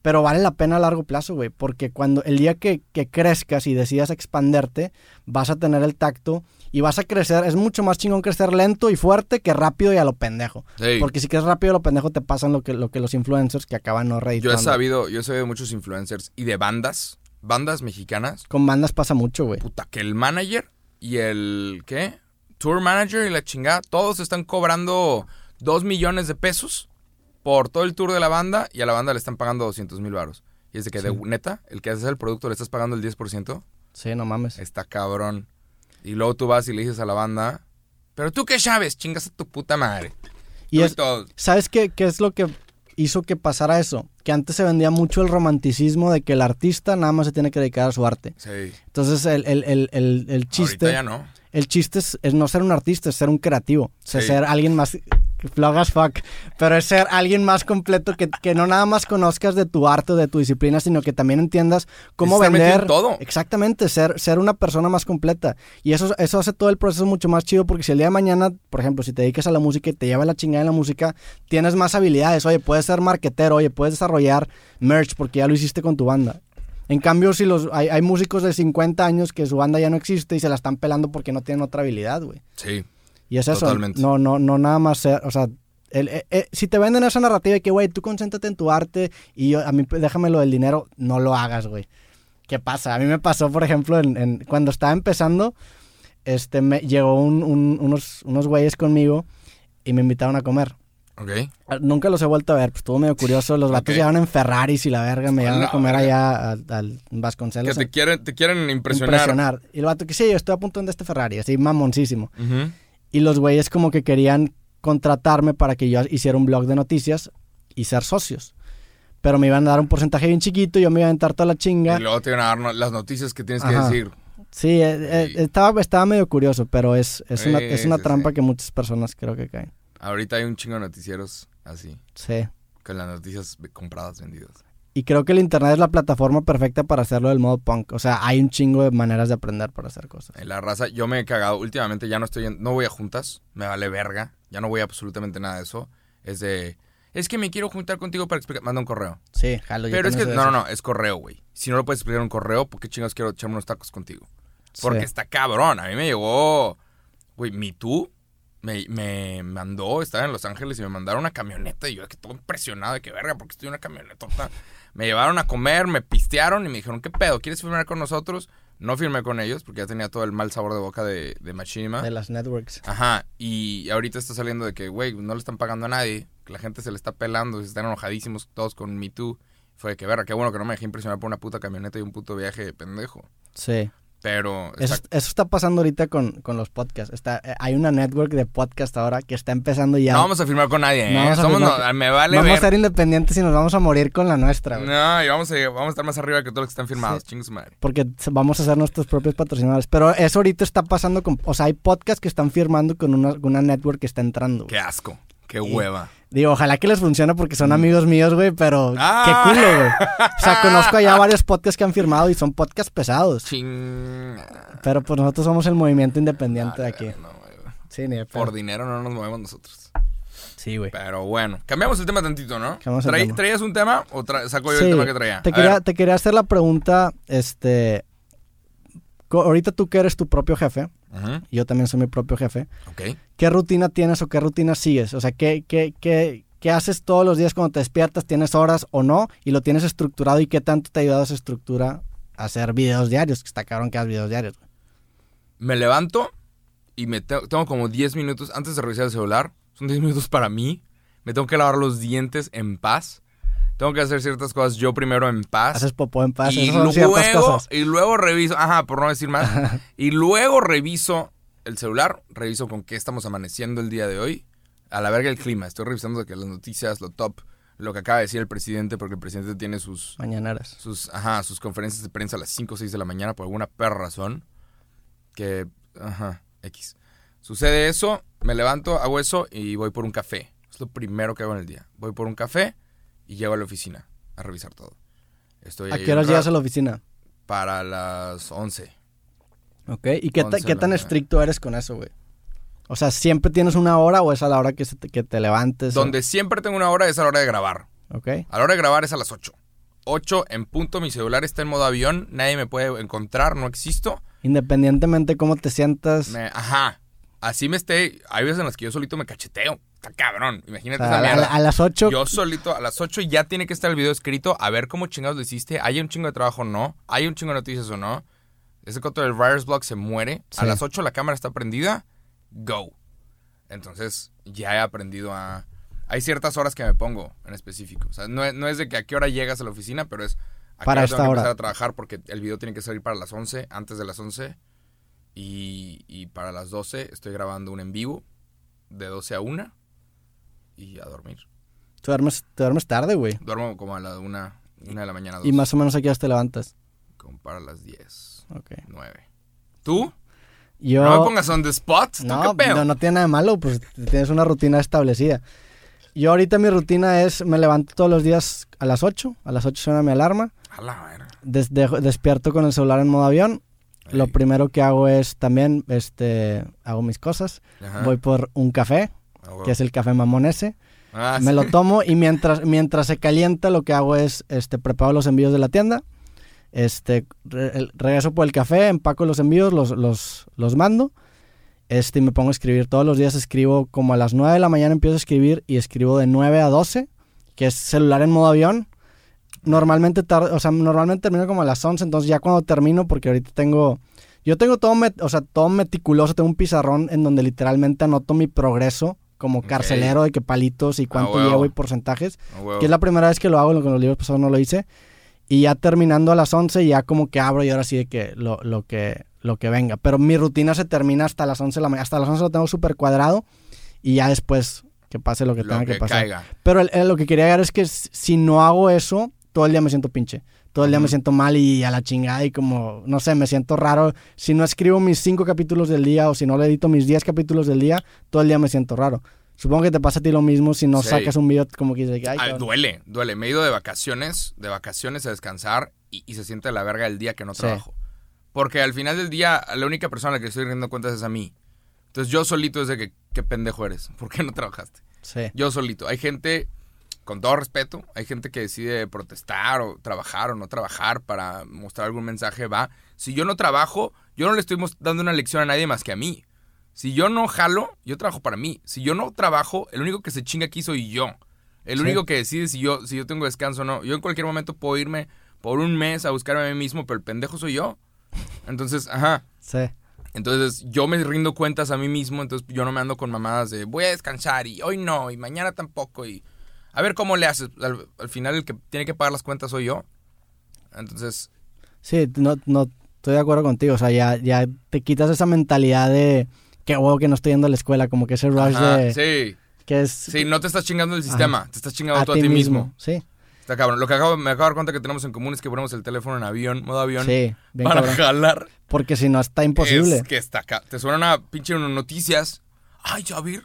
pero vale la pena a largo plazo, güey, porque cuando el día que, que crezcas y decidas expanderte, vas a tener el tacto y vas a crecer. Es mucho más chingón crecer lento y fuerte que rápido y a lo pendejo. Porque si crees rápido y a lo pendejo te pasan lo que, lo que los influencers que acaban no Yo reeditando. he sabido, yo he sabido de muchos influencers y de bandas, bandas mexicanas, Con bandas pasa mucho, güey. puta, que el manager y el, ¿qué? Tour manager y la chingada, todos están cobrando dos millones de pesos por todo el tour de la banda y a la banda le están pagando 200 mil varos. Y es de que, de neta, el que hace el producto le estás pagando el 10%, Sí, no mames. está cabrón. Y luego tú vas y le dices a la banda, pero tú qué sabes, chingas a tu puta madre. Y es, todo. ¿Sabes qué, qué es lo que hizo que pasara eso? Que antes se vendía mucho el romanticismo de que el artista nada más se tiene que dedicar a su arte. Sí. Entonces el, el, el, el, Ahorita chiste, ya no. el chiste es, es no ser un artista, es ser un creativo. O sea, ser alguien más flog as fuck, pero es ser alguien más completo que, que no nada más conozcas de tu arte o de tu disciplina, sino que también entiendas cómo vender. todo. Exactamente, ser, ser una persona más completa. Y eso, eso hace todo el proceso mucho más chido porque si el día de mañana, por ejemplo, si te dedicas a la música y te lleva la chingada en la música, tienes más habilidades. Oye, puedes ser marketero, oye, puedes desarrollar merch porque ya lo hiciste con tu banda. En cambio, si los hay, hay músicos de 50 años que su banda ya no existe y se la están pelando porque no tienen otra habilidad, güey. Sí. Y es eso. Totalmente. No, no, no nada más ser, o sea, el- eh, eh, si te venden esa narrativa de que, güey, tú concéntrate en tu arte y yo, a mí déjame lo del dinero, no lo hagas, güey. ¿Qué pasa? A mí me pasó, por ejemplo, en, en- cuando estaba empezando, este, me llegó un- un- unos, unos güeyes conmigo y me invitaron a comer. Ok. Ah, Nunca los he vuelto a ver, pues estuvo medio curioso. Los vatos Ok. llegaban en Ferraris y la verga, me llevaron La a comer allá al, al Que Vasconcelos. te quieren, te quieren impresionar. impresionar. Y el vato que sí, yo estoy a punto de este Ferrari, así mamoncísimo. Ujú. Y los güeyes como que querían contratarme para que yo hiciera un blog de noticias y ser socios. Pero me iban a dar un porcentaje bien chiquito, yo me iba a aventar toda la chinga. Y luego te van a dar las noticias que tienes que decir. Sí, eh, eh, estaba, estaba medio curioso, pero es, es una, es una trampa que muchas personas creo que caen. Ahorita hay un chingo de noticieros así. Sí. Con las noticias compradas, vendidas. Y creo que el internet es la plataforma perfecta para hacerlo del modo punk. O sea, hay un chingo de maneras de aprender para hacer cosas. En la raza, yo me he cagado. Últimamente ya no estoy en- no voy a juntas. Me vale verga. Ya no voy a absolutamente nada de eso. Es de. Es que me quiero juntar contigo para explicar. Manda un correo. Sí, jalo. yo Pero es que. No, no, no. Es correo, güey. Si no lo puedes explicar en un correo, ¿por qué chingados quiero echarme unos tacos contigo? Porque Sí. está cabrón. A mí me llegó. Güey, Me Too me, me mandó. Estaba en Los Ángeles y me mandaron una camioneta. Y yo, que todo impresionado de que verga, porque estoy en una camionetota. Me llevaron a comer, me pistearon y me dijeron, ¿qué pedo? ¿Quieres firmar con nosotros? No firmé con ellos porque ya tenía todo el mal sabor de boca de, de Machinima. De las networks. Ajá, y ahorita está saliendo de que, güey, no le están pagando a nadie, que la gente se le está pelando, están enojadísimos todos con Me Too. Fue de que, verga, qué bueno que no me dejé impresionar por una puta camioneta y un puto viaje de pendejo. Sí. Pero, Eso, está- eso está pasando ahorita con, con los podcasts. Está, eh, hay una network de podcast ahora que está empezando ya. no vamos a firmar con nadie, ¿eh? No vamos a Somos, no- me vale vamos ver. a ser independientes y nos vamos a morir con la nuestra. güey. No, y vamos a, vamos a estar más arriba que todos los que están firmados, su madre. Porque vamos a ser nuestros propios patrocinadores. Pero eso ahorita está pasando con... O sea, hay podcasts que están firmando con una, una network que está entrando. güey. Qué asco, qué Y- hueva. Digo, ojalá que les funcione porque son amigos míos, güey, pero Ah. qué culo, güey. O sea, conozco ya varios podcasts que han firmado y son podcasts pesados. Ching. Pero pues nosotros somos el movimiento independiente de aquí. No, güey. Sí, ni. Por dinero no nos movemos nosotros. Sí, güey. Pero bueno, cambiamos el tema tantito, ¿no? El tema. ¿Traías un tema o saco yo Sí, el tema que traía? Quería, te quería hacer la pregunta, este... Ahorita tú que eres tu propio jefe, yo también soy mi propio jefe. ¿qué rutina tienes o qué rutina sigues? O sea, ¿qué, qué, qué, qué haces todos los días cuando te despiertas? ¿Tienes horas o no? ¿Y lo tienes estructurado? ¿Y qué tanto te ha ayudado esa estructura a hacer videos diarios? Que está cabrón que hagas videos diarios. Me levanto y me te- tengo como 10 minutos antes de revisar el celular. Son 10 minutos para mí. Me tengo que lavar los dientes en paz. Tengo que hacer ciertas cosas yo primero en paz. Haces popó en paz. y luego, cosas. y luego reviso, ajá, por no decir más. y luego reviso el celular, reviso con qué estamos amaneciendo el día de hoy. A la verga el clima. Estoy revisando que las noticias, lo top, lo que acaba de decir el presidente, porque el presidente tiene sus Mañaneras. sus, ajá, sus conferencias de prensa a las 5 o 6 de la mañana por alguna perra razón. Que, ajá, X. Sucede eso, me levanto, hago eso y voy por un café. Es lo primero que hago en el día. Voy por un café y llego a la oficina a revisar todo. Estoy ¿A qué horas un llegas a la oficina? Para las 11. ¿Ok? ¿Y qué, ta- qué de tan estricto eres con eso, güey? O sea, ¿siempre tienes una hora o es a la hora que, se te, que te levantes? o- Donde siempre tengo una hora es a la hora de grabar. ¿Ok? A la hora de grabar es a las 8. 8 en punto, mi celular está en modo avión, nadie me puede encontrar, no existo. Independientemente cómo te sientas. Me- ajá. Así me esté. Hay veces en las que yo solito me cacheteo. Está cabrón. o Imagínate sea, esa a, mierda. a- a las 8. Yo solito a las 8 ya tiene que estar el video escrito. A ver cómo chingados lo hiciste. ¿Hay un chingo de trabajo o no? ¿Hay un chingo de noticias o no? Ese coto del Writers Block se muere. A las 8 la cámara está prendida. Go. Entonces ya he aprendido a. Hay ciertas horas que me pongo en específico. O sea, no es, no es de que a qué hora llegas a la oficina, pero es a Para hora tengo esta que hora. empezar a trabajar porque el video tiene que salir para las 11, antes de las 11. Y, y para las 12 estoy grabando un en vivo de 12 a 1 y a dormir. Tú duermes, te duermes tarde, güey. Duermo como a la 1, 1 de la mañana, 2, Y más o menos a qué horas te levantas. como para las 10, Ok. 9. ¿Tú? Yo. No me pongas on the spot. ¿Tú No, qué pedo? no, no tiene nada de malo, pues tienes una rutina establecida. Yo ahorita mi rutina es, me levanto todos los días a las 8, a las 8 suena mi alarma, A la verga. des- dejo- despierto con el celular en modo avión, lo primero que hago es también, este, hago mis cosas, Ajá. voy por un café, Ah, que es el café mamón ese, Ah, me sí. lo tomo y mientras, mientras se calienta lo que hago es, este, preparo los envíos de la tienda, este, re- regreso por el café, empaco los envíos, los, los, los mando, este, y me pongo a escribir. Todos los días escribo como a las 9 de la mañana empiezo a escribir y escribo de 9 a 12, que es celular en modo avión. Normalmente tar- o sea, normalmente termino como a las 11, entonces ya cuando termino, porque ahorita tengo, yo tengo todo, met- o sea, todo meticuloso, tengo un pizarrón en donde literalmente anoto mi progreso como carcelero de que palitos y cuánto llevo y porcentajes. Que es la primera vez que lo hago, lo que en los libros pasados no lo hice. Y ya terminando a las 11, ya como que abro y ahora sí de que lo, lo que lo que venga. Pero mi rutina se termina hasta las 11 de la mañana. Hasta las 11 lo tengo súper cuadrado y ya después que pase lo que Lo tenga que, que pasar. caiga. Pero el- el- lo que quería llegar es que si no hago eso, todo el día me siento pinche. Todo el día me siento mal y a la chingada y como, no sé, me siento raro. Si no escribo mis 5 capítulos del día o si no le edito mis 10 capítulos del día, todo el día me siento raro. Supongo que te pasa a ti lo mismo si no Sí. sacas un video como que dices, ay, Ah, cabrón". duele, duele. Me he ido de vacaciones, de vacaciones a descansar y, y se siente la verga el día que no Sí. trabajo. Porque al final del día, la única persona a la que estoy rindiendo cuentas es a mí. Entonces yo solito es de que, qué pendejo eres. ¿Por qué no trabajaste? Sí. Yo solito. Hay gente, con todo respeto, hay gente que decide protestar o trabajar o no trabajar para mostrar algún mensaje, va. Si yo no trabajo, yo no le estoy dando una lección a nadie más que a mí. Si yo no jalo, yo trabajo para mí. Si yo no trabajo, el único que se chinga aquí soy yo. El Sí. único que decide si yo, si yo tengo descanso o no. Yo en cualquier momento puedo irme por un mes a buscarme a mí mismo, pero el pendejo soy yo. Entonces, ajá. Sí. Entonces yo me rindo cuentas a mí mismo, entonces yo no me ando con mamadas de voy a descansar y hoy no y mañana tampoco y a ver cómo le haces. Al, al final el que tiene que pagar las cuentas soy yo. Entonces, Sí, no, no estoy de acuerdo contigo. O sea, ya, ya te quitas esa mentalidad de que huevo que no estoy yendo a la escuela, como que ese rush ajá, de sí, que es sí, no te estás chingando el sistema, te estás chingando a tú a ti mismo. Sí, Está cabrón. Lo que acabo, me acabo de dar cuenta que tenemos en común es que ponemos el teléfono en avión, modo avión, sí, bien para cabrón. jalar. Porque si no está imposible. Es que está acá. Te suena una pinche noticias. Ay, Javier.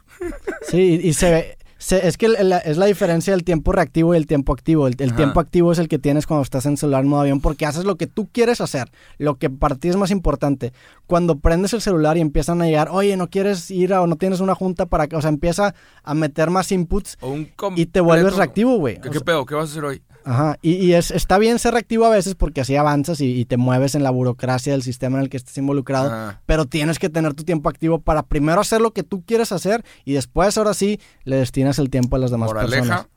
Sí, y, y se ve. Se- es que la- es la diferencia del tiempo reactivo y el tiempo activo. El, tiempo activo es el que tienes cuando estás en celular en modo avión porque haces lo que tú quieres hacer, lo que para ti es más importante. Cuando prendes el celular y empiezan a llegar, oye, no quieres ir a, o no tienes una junta para que, o sea, empieza a meter más inputs O un y te vuelves reactivo, güey. ¿Qué, pedo? ¿Qué vas a hacer hoy? Ajá, y, y es, está bien ser reactivo a veces porque así avanzas y, y te mueves en la burocracia del sistema en el que estés involucrado, Ajá. pero tienes que tener tu tiempo activo para primero hacer lo que tú quieres hacer y después, ahora sí, le destinas el tiempo a las demás Moraleja, personas.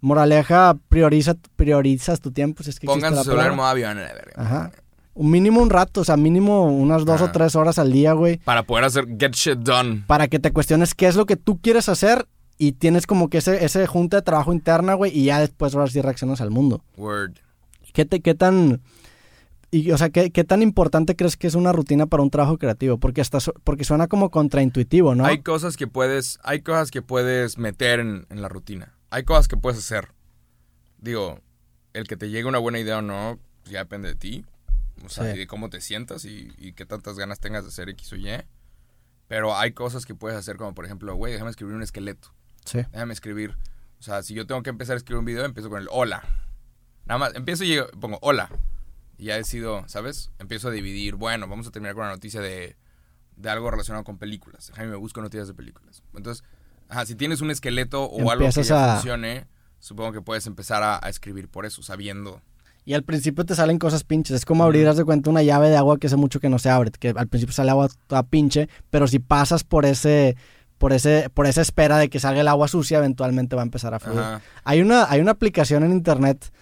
Moraleja, prioriza, priorizas tu tiempo, si es que pongan su celular en modo avión. Ajá. Un mínimo un rato, o sea, mínimo unas dos o Ajá. tres horas al día, güey, Para poder hacer get shit done. para que te cuestiones qué es lo que tú quieres hacer y tienes como que ese, ese junta de trabajo interna, güey, y ya después ahora sí reaccionas al mundo. Word. ¿Qué, te, qué tan... Y, o sea, ¿qué, qué tan importante crees que es una rutina para un trabajo creativo? Porque, hasta, su- porque suena como contraintuitivo, ¿no? Hay cosas que puedes, hay cosas que puedes meter en, en la rutina. Hay cosas que puedes hacer. Digo, el que te llegue una buena idea o no, pues ya depende de ti. O sea, Sí. y de cómo te sientas y, y qué tantas ganas tengas de hacer X o Y. Pero hay cosas que puedes hacer como, por ejemplo, güey, déjame escribir un esqueleto. Sí. Déjame escribir. O sea, si yo tengo que empezar a escribir un video, empiezo con el hola. Nada más, empiezo y llego- pongo hola. Y ya decido, ¿sabes? Empiezo a dividir. Bueno, vamos a terminar con una noticia de, de algo relacionado con películas. Déjame me busco noticias de películas. Entonces, ajá, si tienes un esqueleto o algo que ya a- funcione, supongo que puedes empezar a, a escribir por eso, sabiendo. Y al principio te salen cosas pinches. Es como abrir, haz de cuenta, una llave de agua que hace mucho que no se abre. Que al principio sale agua toda pinche, pero si pasas por ese... Por, ese, por esa espera de que salga el agua sucia, eventualmente va a empezar a fluir. Ajá. Hay una, hay una aplicación en internet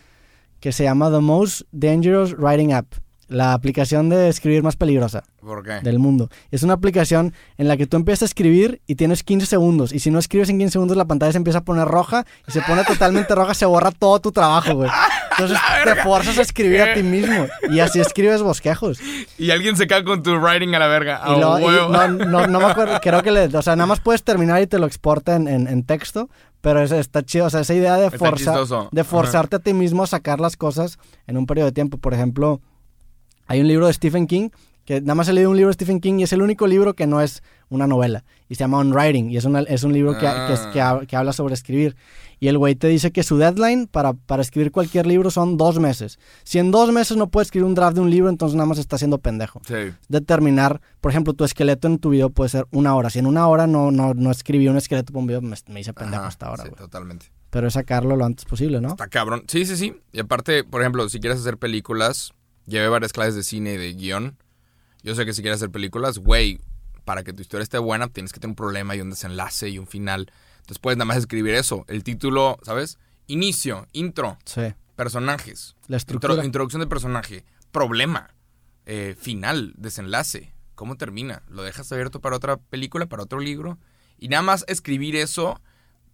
que se llama The Most Dangerous Writing App. La aplicación de escribir más peligrosa. ¿Por qué? del mundo. Es una aplicación en la que tú empiezas a escribir y tienes 15 segundos. Y si no escribes en 15 segundos, la pantalla se empieza a poner roja y se pone totalmente roja, se borra todo tu trabajo, güey. Entonces te forzas a escribir a ti mismo. Y así escribes bosquejos. Y alguien se cae con tu writing a la verga. Y lo- y no, no, no me acuerdo, creo que le, o sea, nada más puedes terminar y te lo exporta en, en- en texto, pero es- está chido, o sea, esa idea de, chistoso. de Ajá. forzarte a ti mismo a sacar las cosas en un periodo de tiempo. Por ejemplo, hay un libro de Stephen King, que nada más he leído un libro de Stephen King y es el único libro que no es una novela, y se llama On Writing, y es, una- es un libro que, que es- que ha- que habla sobre escribir. Y el güey te dice que su deadline para, para escribir cualquier libro son dos meses. Si en dos meses no puedes escribir un draft de un libro, entonces nada más está siendo pendejo Sí. determinar, por ejemplo, tu esqueleto en tu video puede ser una hora. Si en una hora no, no, no escribí un esqueleto para un video, me, me hice pendejo Ajá, hasta ahora, sí, güey. totalmente. Pero es sacarlo lo antes posible, ¿no? Está cabrón. Sí, sí, sí. Y aparte, por ejemplo, si quieres hacer películas, llevé varias clases de cine y de guion. Yo sé que si quieres hacer películas, güey, para que tu historia esté buena, tienes que tener un problema y un desenlace y un final. Entonces puedes nada más escribir eso. El título, ¿sabes? Inicio, intro, Sí. personajes, La intro- estructura. introducción de personaje, problema, eh, final, desenlace. ¿Cómo termina? ¿Lo dejas abierto para otra película, para otro libro? Y nada más escribir eso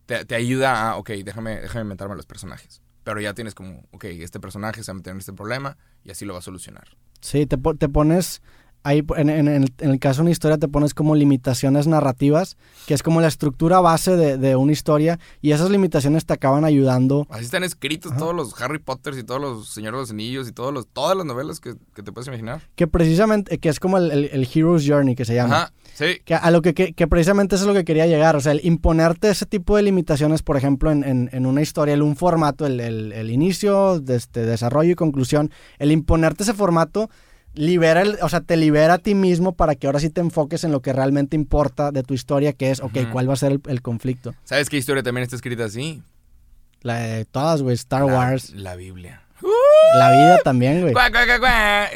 te, te ayuda a, ok, déjame, déjame inventarme los personajes. Pero ya tienes como, ok, este personaje se va a meter en este problema y así lo va a solucionar. Sí, te, te pones ahí en, en- en el, caso de una historia te pones como limitaciones narrativas, que es como la estructura base de, de una historia y esas limitaciones te acaban ayudando. Así están escritos todos los Harry Potters y todos los Señores de los Anillos y todos los, todas las novelas que, que te puedes imaginar. Que precisamente, que es como el, el- el Hero's Journey que se llama. Ajá, sí. Que a lo que, que, que precisamente eso es lo que quería llegar. O sea, el imponerte ese tipo de limitaciones, por ejemplo, en, en, en una historia, en un formato, el, el, el inicio, de este, desarrollo y conclusión, el imponerte ese formato libera el, o sea, te libera a ti mismo para que ahora sí te enfoques en lo que realmente importa de tu historia, que es, ok. ¿cuál va a ser el, el conflicto? ¿Sabes qué historia también está escrita así? La de todas, güey, Star La- Wars, La Biblia. la vida también, güey.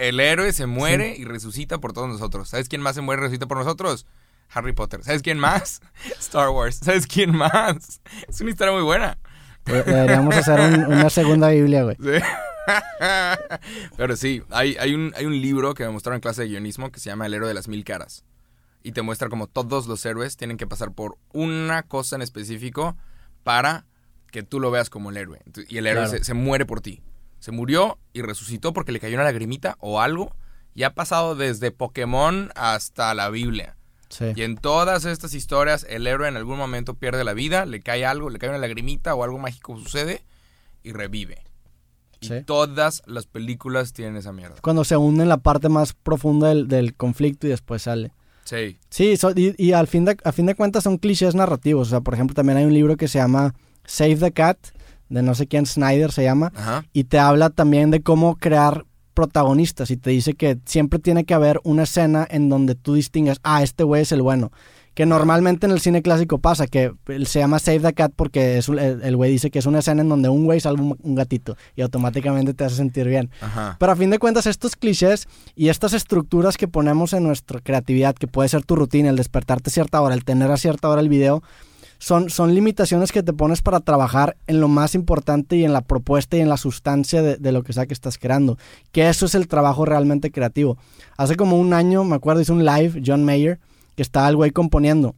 El héroe se muere y resucita por todos nosotros. ¿Sabes quién más se muere y resucita por nosotros? Harry Potter. ¿Sabes quién más? Star Wars. ¿Sabes quién más? Es una historia muy buena. De- Deberíamos hacer un- una segunda Biblia, güey. Sí. Pero sí, hay, hay, un, hay un libro que me mostraron en clase de guionismo que se llama El héroe de las mil caras. Y te muestra como todos los héroes tienen que pasar por una cosa en específico para que tú lo veas como el héroe. Y el héroe Claro. se, se muere por ti. Se murió y resucitó porque le cayó una lagrimita o algo. Y ha pasado desde Pokémon hasta la Biblia. Sí. Y en todas estas historias, el héroe en algún momento pierde la vida, le cae algo, le cae una lagrimita o algo mágico sucede y revive. Y todas las películas tienen esa mierda. Cuando se hunde en la parte más profunda del, del conflicto y después sale. Sí. Sí, so- y, y al fin de, a fin de cuentas son clichés narrativos. O sea, por ejemplo, también hay un libro que se llama Save the Cat, de no sé quién, Snyder se llama, Ajá. y te habla también de cómo crear protagonistas y te dice que siempre tiene que haber una escena en donde tú distingas, ah, este güey es el bueno. Que normalmente en el cine clásico pasa, que se llama Save the Cat porque es un- el el güey dice que es una escena en donde un güey salva un, un gatito y automáticamente te hace sentir bien. Ajá. Pero a fin de cuentas, estos clichés y estas estructuras que ponemos en nuestra creatividad, que puede ser tu rutina, el despertarte a cierta hora, el tener a cierta hora el video, son, son limitaciones que te pones para trabajar en lo más importante y en la propuesta y en la sustancia de, de lo que sea que estás creando. Que eso es el trabajo realmente creativo. Hace como un año, me acuerdo, hice un live, John Mayer, que estaba el güey componiendo.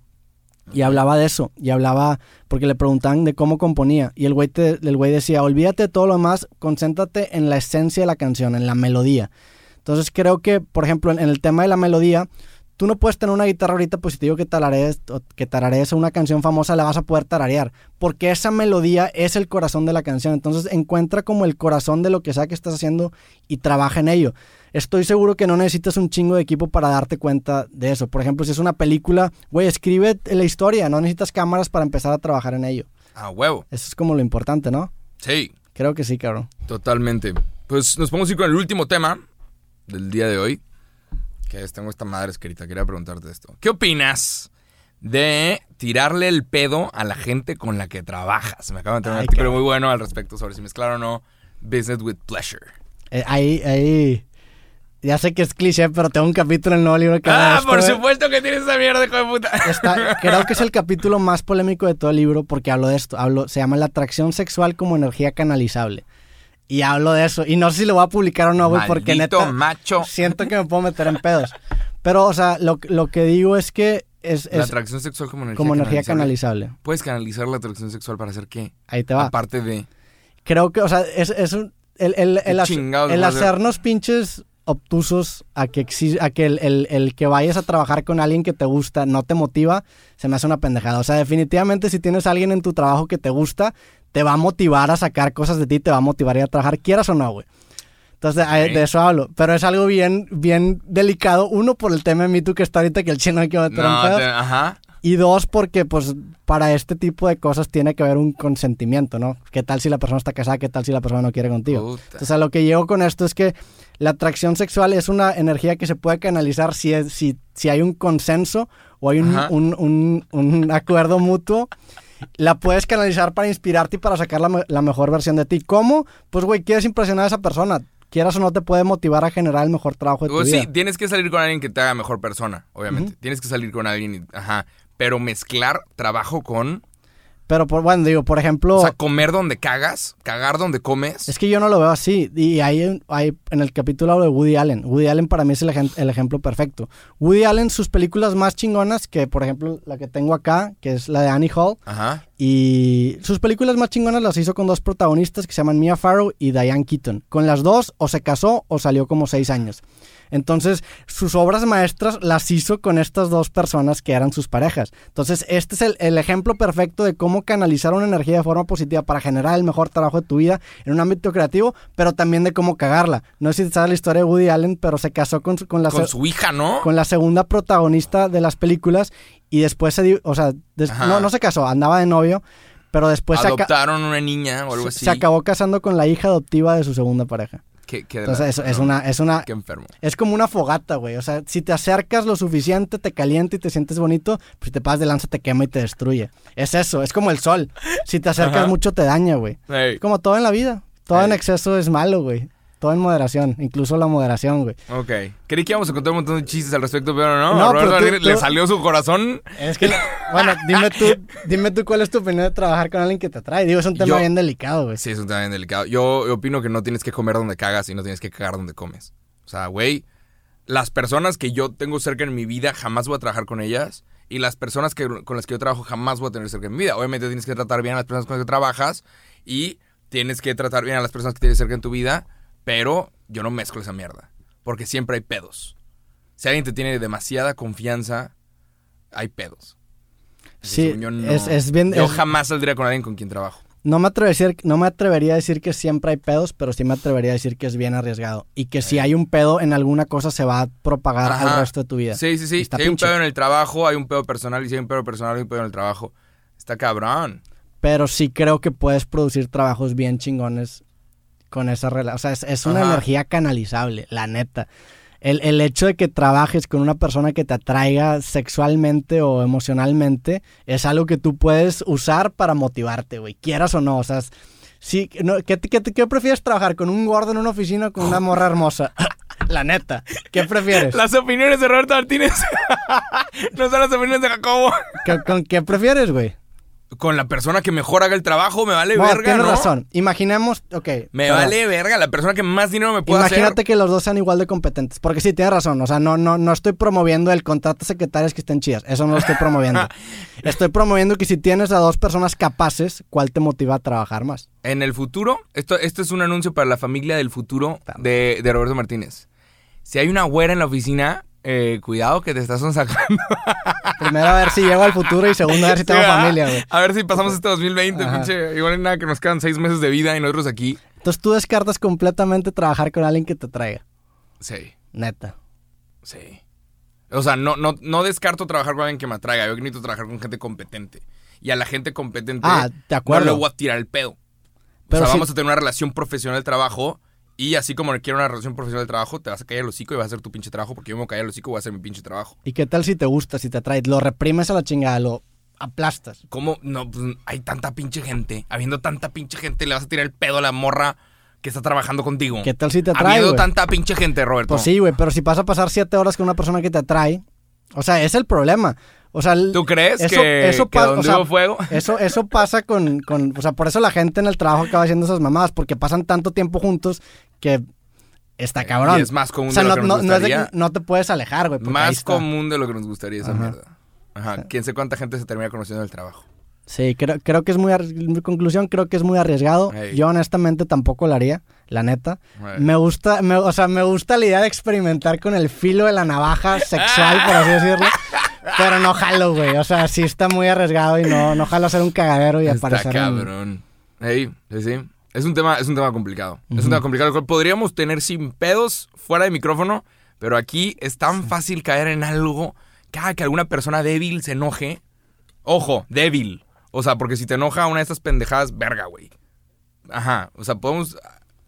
Y hablaba de eso, y hablaba, porque le preguntaban de cómo componía, y el güey, te- el güey decía, olvídate de todo lo demás, concéntrate en la esencia de la canción, en la melodía. Entonces creo que, por ejemplo, en, en el tema de la melodía, tú no puedes tener una guitarra ahorita pues si te digo que tararees, o que tararees una canción famosa, la vas a poder tararear, porque esa melodía es el corazón de la canción. Entonces encuentra como el corazón de lo que sea que estás haciendo y trabaja en ello. Estoy seguro que no necesitas un chingo de equipo para darte cuenta de eso. Por ejemplo, si es una película, güey, escribe la historia, no necesitas cámaras para empezar a trabajar en ello. A huevo. Eso es como lo importante, ¿no? Sí, Creo que sí, cabrón. totalmente. Pues nos a ir con el último tema del día de hoy. Que es, tengo esta madre escrita, quería preguntarte esto. ¿Qué opinas de tirarle el pedo a la gente con la que trabajas? Me acabo de tener un artículo muy bueno al respecto sobre si mezclar o no business with pleasure. Eh, ahí, ahí. Ya sé que es cliché, pero tengo un capítulo en el nuevo libro que Ah, esto, por güey. supuesto que tienes esa mierda, hijo de puta. Está- creo que es el capítulo más polémico de todo el libro porque hablo de esto. Hablo, se llama La atracción sexual como energía canalizable. Y hablo de eso. Y no sé si lo voy a publicar o no, güey, porque neta macho. siento que me puedo meter en pedos. Pero, o sea, lo, lo que digo es que es, La atracción sexual como energía como energía canalizable. canalizable. Puedes canalizar la atracción sexual para hacer qué? Ahí te va. Aparte de. Creo que, o sea, es, es un- el, el, el, ¿Qué hac- chingados el hacernos pinches obtusos a que, a que el, el- el que vayas a trabajar con alguien que te gusta no te motiva, se me hace una pendejada. O sea, definitivamente si tienes a alguien en tu trabajo que te gusta, te va a motivar a sacar cosas de ti, te va a motivar a ir a trabajar, quieras o no, güey. Entonces, de, eso hablo. Pero es algo bien, bien delicado. Uno, por el tema de Me Too que está ahorita, que el chino hay que meter No, pedos. te- ajá. Y dos, porque pues para este tipo de cosas tiene que haber un consentimiento, ¿no? ¿Qué tal si la persona está casada? ¿Qué tal si la persona no quiere contigo? Puta. Entonces a lo que llego con esto es que la atracción sexual es una energía que se puede canalizar si, es, si, si hay un consenso o hay un, un, un- un acuerdo mutuo. La puedes canalizar para inspirarte y para sacar la, la mejor versión de ti. ¿Cómo? Pues, güey, quieres impresionar a esa persona. Quieras o no, te puede motivar a generar el mejor trabajo de tu Pues vida. sí, tienes que salir con alguien que te haga mejor persona, obviamente. Tienes que salir con alguien, y- ajá. Pero mezclar trabajo con. Pero, por, bueno, digo, por ejemplo... O sea, comer donde cagas, cagar donde comes. Es que yo no lo veo así. Y ahí hay, en el capítulo hablo de Woody Allen. Woody Allen para mí es el, ejem- el ejemplo perfecto. Woody Allen, sus películas más chingonas, que por ejemplo la que tengo acá, que es la de Annie Hall, Ajá. y sus películas más chingonas las hizo con dos protagonistas que se llaman Mia Farrow y Diane Keaton. Con las dos o se casó o salió como seis años. Entonces, sus obras maestras las hizo con estas dos personas que eran sus parejas. Entonces, este es el, el ejemplo perfecto de cómo canalizar una energía de forma positiva para generar el mejor trabajo de tu vida en un ámbito creativo, pero también de cómo cagarla. No sé si sabes la historia de Woody Allen, pero se casó con, su- con la, Con su hija, ¿no? con la segunda protagonista de las películas y después se, o sea, des- no, no se casó, andaba de novio, pero después se, Adoptaron una niña o algo así. se acabó casando con la hija adoptiva de su segunda pareja. Qué, qué de Entonces, es no, una, es una, Qué enfermo. es como una fogata, güey. O sea, si te acercas lo suficiente, te calienta y te sientes bonito, pues si te pasas de lanza, te quema y te destruye. Es eso, es como el sol. Si te acercas Ajá. mucho, te daña, güey. Ey, Es como todo en la vida. Todo en exceso es malo, güey. Todo en moderación, incluso la moderación, güey. Ok. Creí que íbamos a contar un montón de chistes al respecto, pero no. No, a Roberto pero tú- Alegre le tú- salió su corazón. Es que, bueno, dime tú, dime tú cuál es tu opinión de trabajar con alguien que te atrae. Digo, es un tema Yo- bien delicado, güey. Sí, es un tema bien delicado. Yo opino que no tienes que comer donde cagas y no tienes que cagar donde comes. O sea, güey, las personas que yo tengo cerca en mi vida jamás voy a trabajar con ellas. Y las personas que, con las que yo trabajo jamás voy a tener cerca en mi vida. Obviamente tienes que tratar bien a las personas con las que trabajas y tienes que tratar bien a las personas que tienes cerca en tu vida, pero yo no mezclo esa mierda. Porque siempre hay pedos. Si alguien te tiene demasiada confianza, hay pedos. Sí, yo, no- es, es bien... Yo es- jamás saldría con alguien con quien trabajo. no, me atrevería, a decir- no me atrevería a decir que siempre hay pedos, pero sí me atrevería a decir que es bien arriesgado. Y que si hay un pedo en alguna cosa, se va a propagar Ajá. al resto de tu vida. Sí, sí, sí. Está Si hay un pedo en el trabajo, hay un pedo personal. Y si hay un pedo personal, hay un pedo en el trabajo. Está cabrón. Pero sí creo que puedes producir trabajos bien chingones con esa relación. O sea, es, es una Ajá. energía canalizable, la neta. El, el hecho de que trabajes con una persona que te atraiga sexualmente o emocionalmente es algo que tú puedes usar para motivarte, güey, quieras o no. O sea, es- sí, no, ¿qué, qué, qué prefieres trabajar? ¿Con un gordo en una oficina o con una morra hermosa? la neta, ¿qué prefieres? Las opiniones de Roberto Martínez no son las opiniones de Jacobo. ¿Con, con qué prefieres, güey? Con la persona que mejor haga el trabajo, me vale No, verga, tienes ¿no? razón. Imaginemos, ok. Me vale verga. La persona que más dinero me puede Imagínate que los dos sean igual de competentes. Porque sí, tienes razón. O sea, no, no, no estoy promoviendo el contrato de secretarias que estén chidas. Eso no lo estoy promoviendo. estoy promoviendo que si tienes a dos personas capaces, ¿cuál te motiva a trabajar más? En el futuro, esto, esto es un anuncio para la familia del futuro de, de Roberto Martínez. Si hay una güera en la oficina, eh, cuidado que te estás sacando. Primero a ver si llego al futuro y segundo a ver si tengo familia, güey. A ver si pasamos este 2020, Ajá. pinche. Igual nada que nos quedan seis meses de vida y nosotros aquí. Entonces tú descartas completamente trabajar con alguien que te traiga. Sí. Neta. Sí. O sea, no, no, no descarto trabajar con alguien que me atraiga. Yo necesito trabajar con gente competente. Y a la gente competente Ah, de acuerdo. no le voy a tirar el pedo. Pero o sea, vamos a tener una relación profesional de trabajo. Y así como quiero una relación profesional de trabajo, te vas a caer el hocico y vas a hacer tu pinche trabajo. Porque yo me voy a caer el hocico y voy a hacer mi pinche trabajo. ¿Y qué tal si te gusta, si te atrae? Lo reprimes a la chingada, lo aplastas. ¿Cómo? No, pues hay tanta pinche gente. Habiendo tanta pinche gente, le vas a tirar el pedo a la morra que está trabajando contigo. ¿Qué tal si te atrae, Habiendo güey? tanta pinche gente, Roberto. Pues sí, güey, pero si vas a pasar siete horas con una persona que te atrae, o sea, es el problema. O sea, ¿Tú crees eso- que, eso que pa- donde o sea, hubo fuego? Eso, eso pasa con, con, o sea, por eso la gente en el trabajo acaba haciendo esas mamadas, porque pasan tanto tiempo juntos que está cabrón. Y es más común o sea, de lo no, que nos no- no es de gustaría. no te puedes alejar, güey. Más común de lo que nos gustaría esa Ajá. mierda. Ajá. Quién sé cuánta gente se termina conociendo en el trabajo. Sí, creo, creo que es muy, conclusión, creo que es muy arriesgado. Ey. Yo honestamente tampoco lo haría, la neta. Ey. Me gusta, me- o sea, me gusta la idea de experimentar con el filo de la navaja sexual, por así decirlo. Pero no jalo, güey. O sea, sí está muy arriesgado y no, no jalo hacer un cagadero y Está aparecer en- cabrón. Ey, sí, sí. Es un tema, es un tema complicado. Es un tema complicado el cual podríamos tener sin pedos fuera de micrófono, pero aquí es tan fácil caer en algo cada que alguna persona débil se enoje. Ojo, débil. O sea, porque si te enoja una de estas pendejadas, verga, güey. Ajá. O sea, podemos.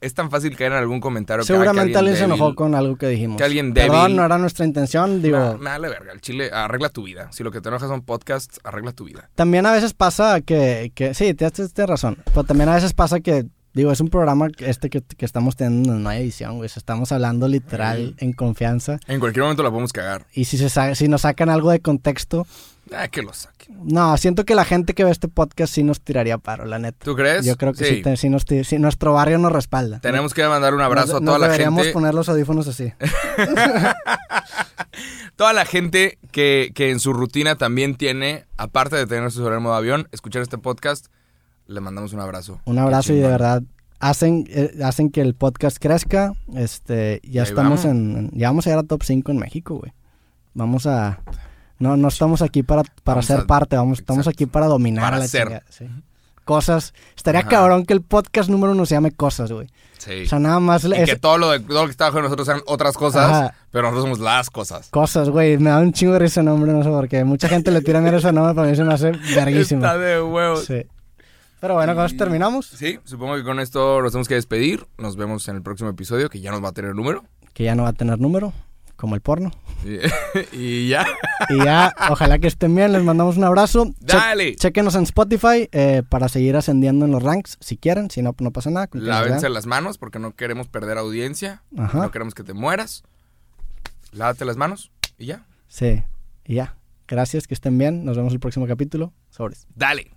Es tan fácil caer en algún comentario. cada que Seguramente alguien se débil- enojó con algo que dijimos. que alguien Perdón, débil- no era nuestra intención. Digo, Me, me vale verga. El chile, arregla tu vida. Si lo que te enoja son podcasts, arregla tu vida. también a veces pasa que, que sí, tienes, tienes razón. Pero también a veces pasa que, digo, es un programa este que, que estamos teniendo, no hay edición, güey. Estamos hablando literal en confianza. En cualquier momento la podemos cagar. Y si, se sa- si nos sacan algo de contexto, Ah, que lo saque. No, siento que la gente que ve este podcast sí nos tiraría paro, la neta. ¿Tú crees? Yo creo que sí, te- sí nos sí, nuestro barrio nos respalda. Tenemos que mandar un abrazo Nos- a toda la deberíamos gente. poner los audífonos así. Toda la gente que, que en su rutina también tiene, aparte de tener su celular en modo avión, escuchar este podcast, le mandamos un abrazo. Un abrazo y de verdad hacen, eh, hacen que el podcast crezca. Este, ya Ahí estamos vamos. en, ya vamos a llegar a top 5 en México, güey. Vamos a no no estamos aquí para, para Vamos ser a- parte, vamos estamos aquí para dominar Para a la ser. chingada, sí. Cosas, estaría Ajá. cabrón que el podcast número uno se llame cosas, güey. Sí. O sea, nada más y es- que todo lo, de, todo lo que está bajo de nosotros sean otras cosas, Ajá. pero nosotros somos las cosas. cosas, güey. Me da un chingo de risa ese nombre, no sé por qué. Mucha gente le tira mierda a ese nombre, para mí se me hace verguísimo. Está de huevos. Sí. Pero bueno, con eso terminamos. Sí, supongo que con esto nos tenemos que despedir. Nos vemos en el próximo episodio, que ya nos va a tener número. Que ya no va a tener número, como el porno. Y, y ya. Y ya, ojalá que estén bien, les mandamos un abrazo. Che- Dale. Chequenos en Spotify eh, para seguir ascendiendo en los ranks, si quieren, si no, no pasa nada. Lávense las manos porque no queremos perder audiencia. Ajá. No queremos que te mueras. Lávate las manos y ya. Sí, y ya. Gracias, que estén bien. Nos vemos el próximo capítulo. Sobres. Dale.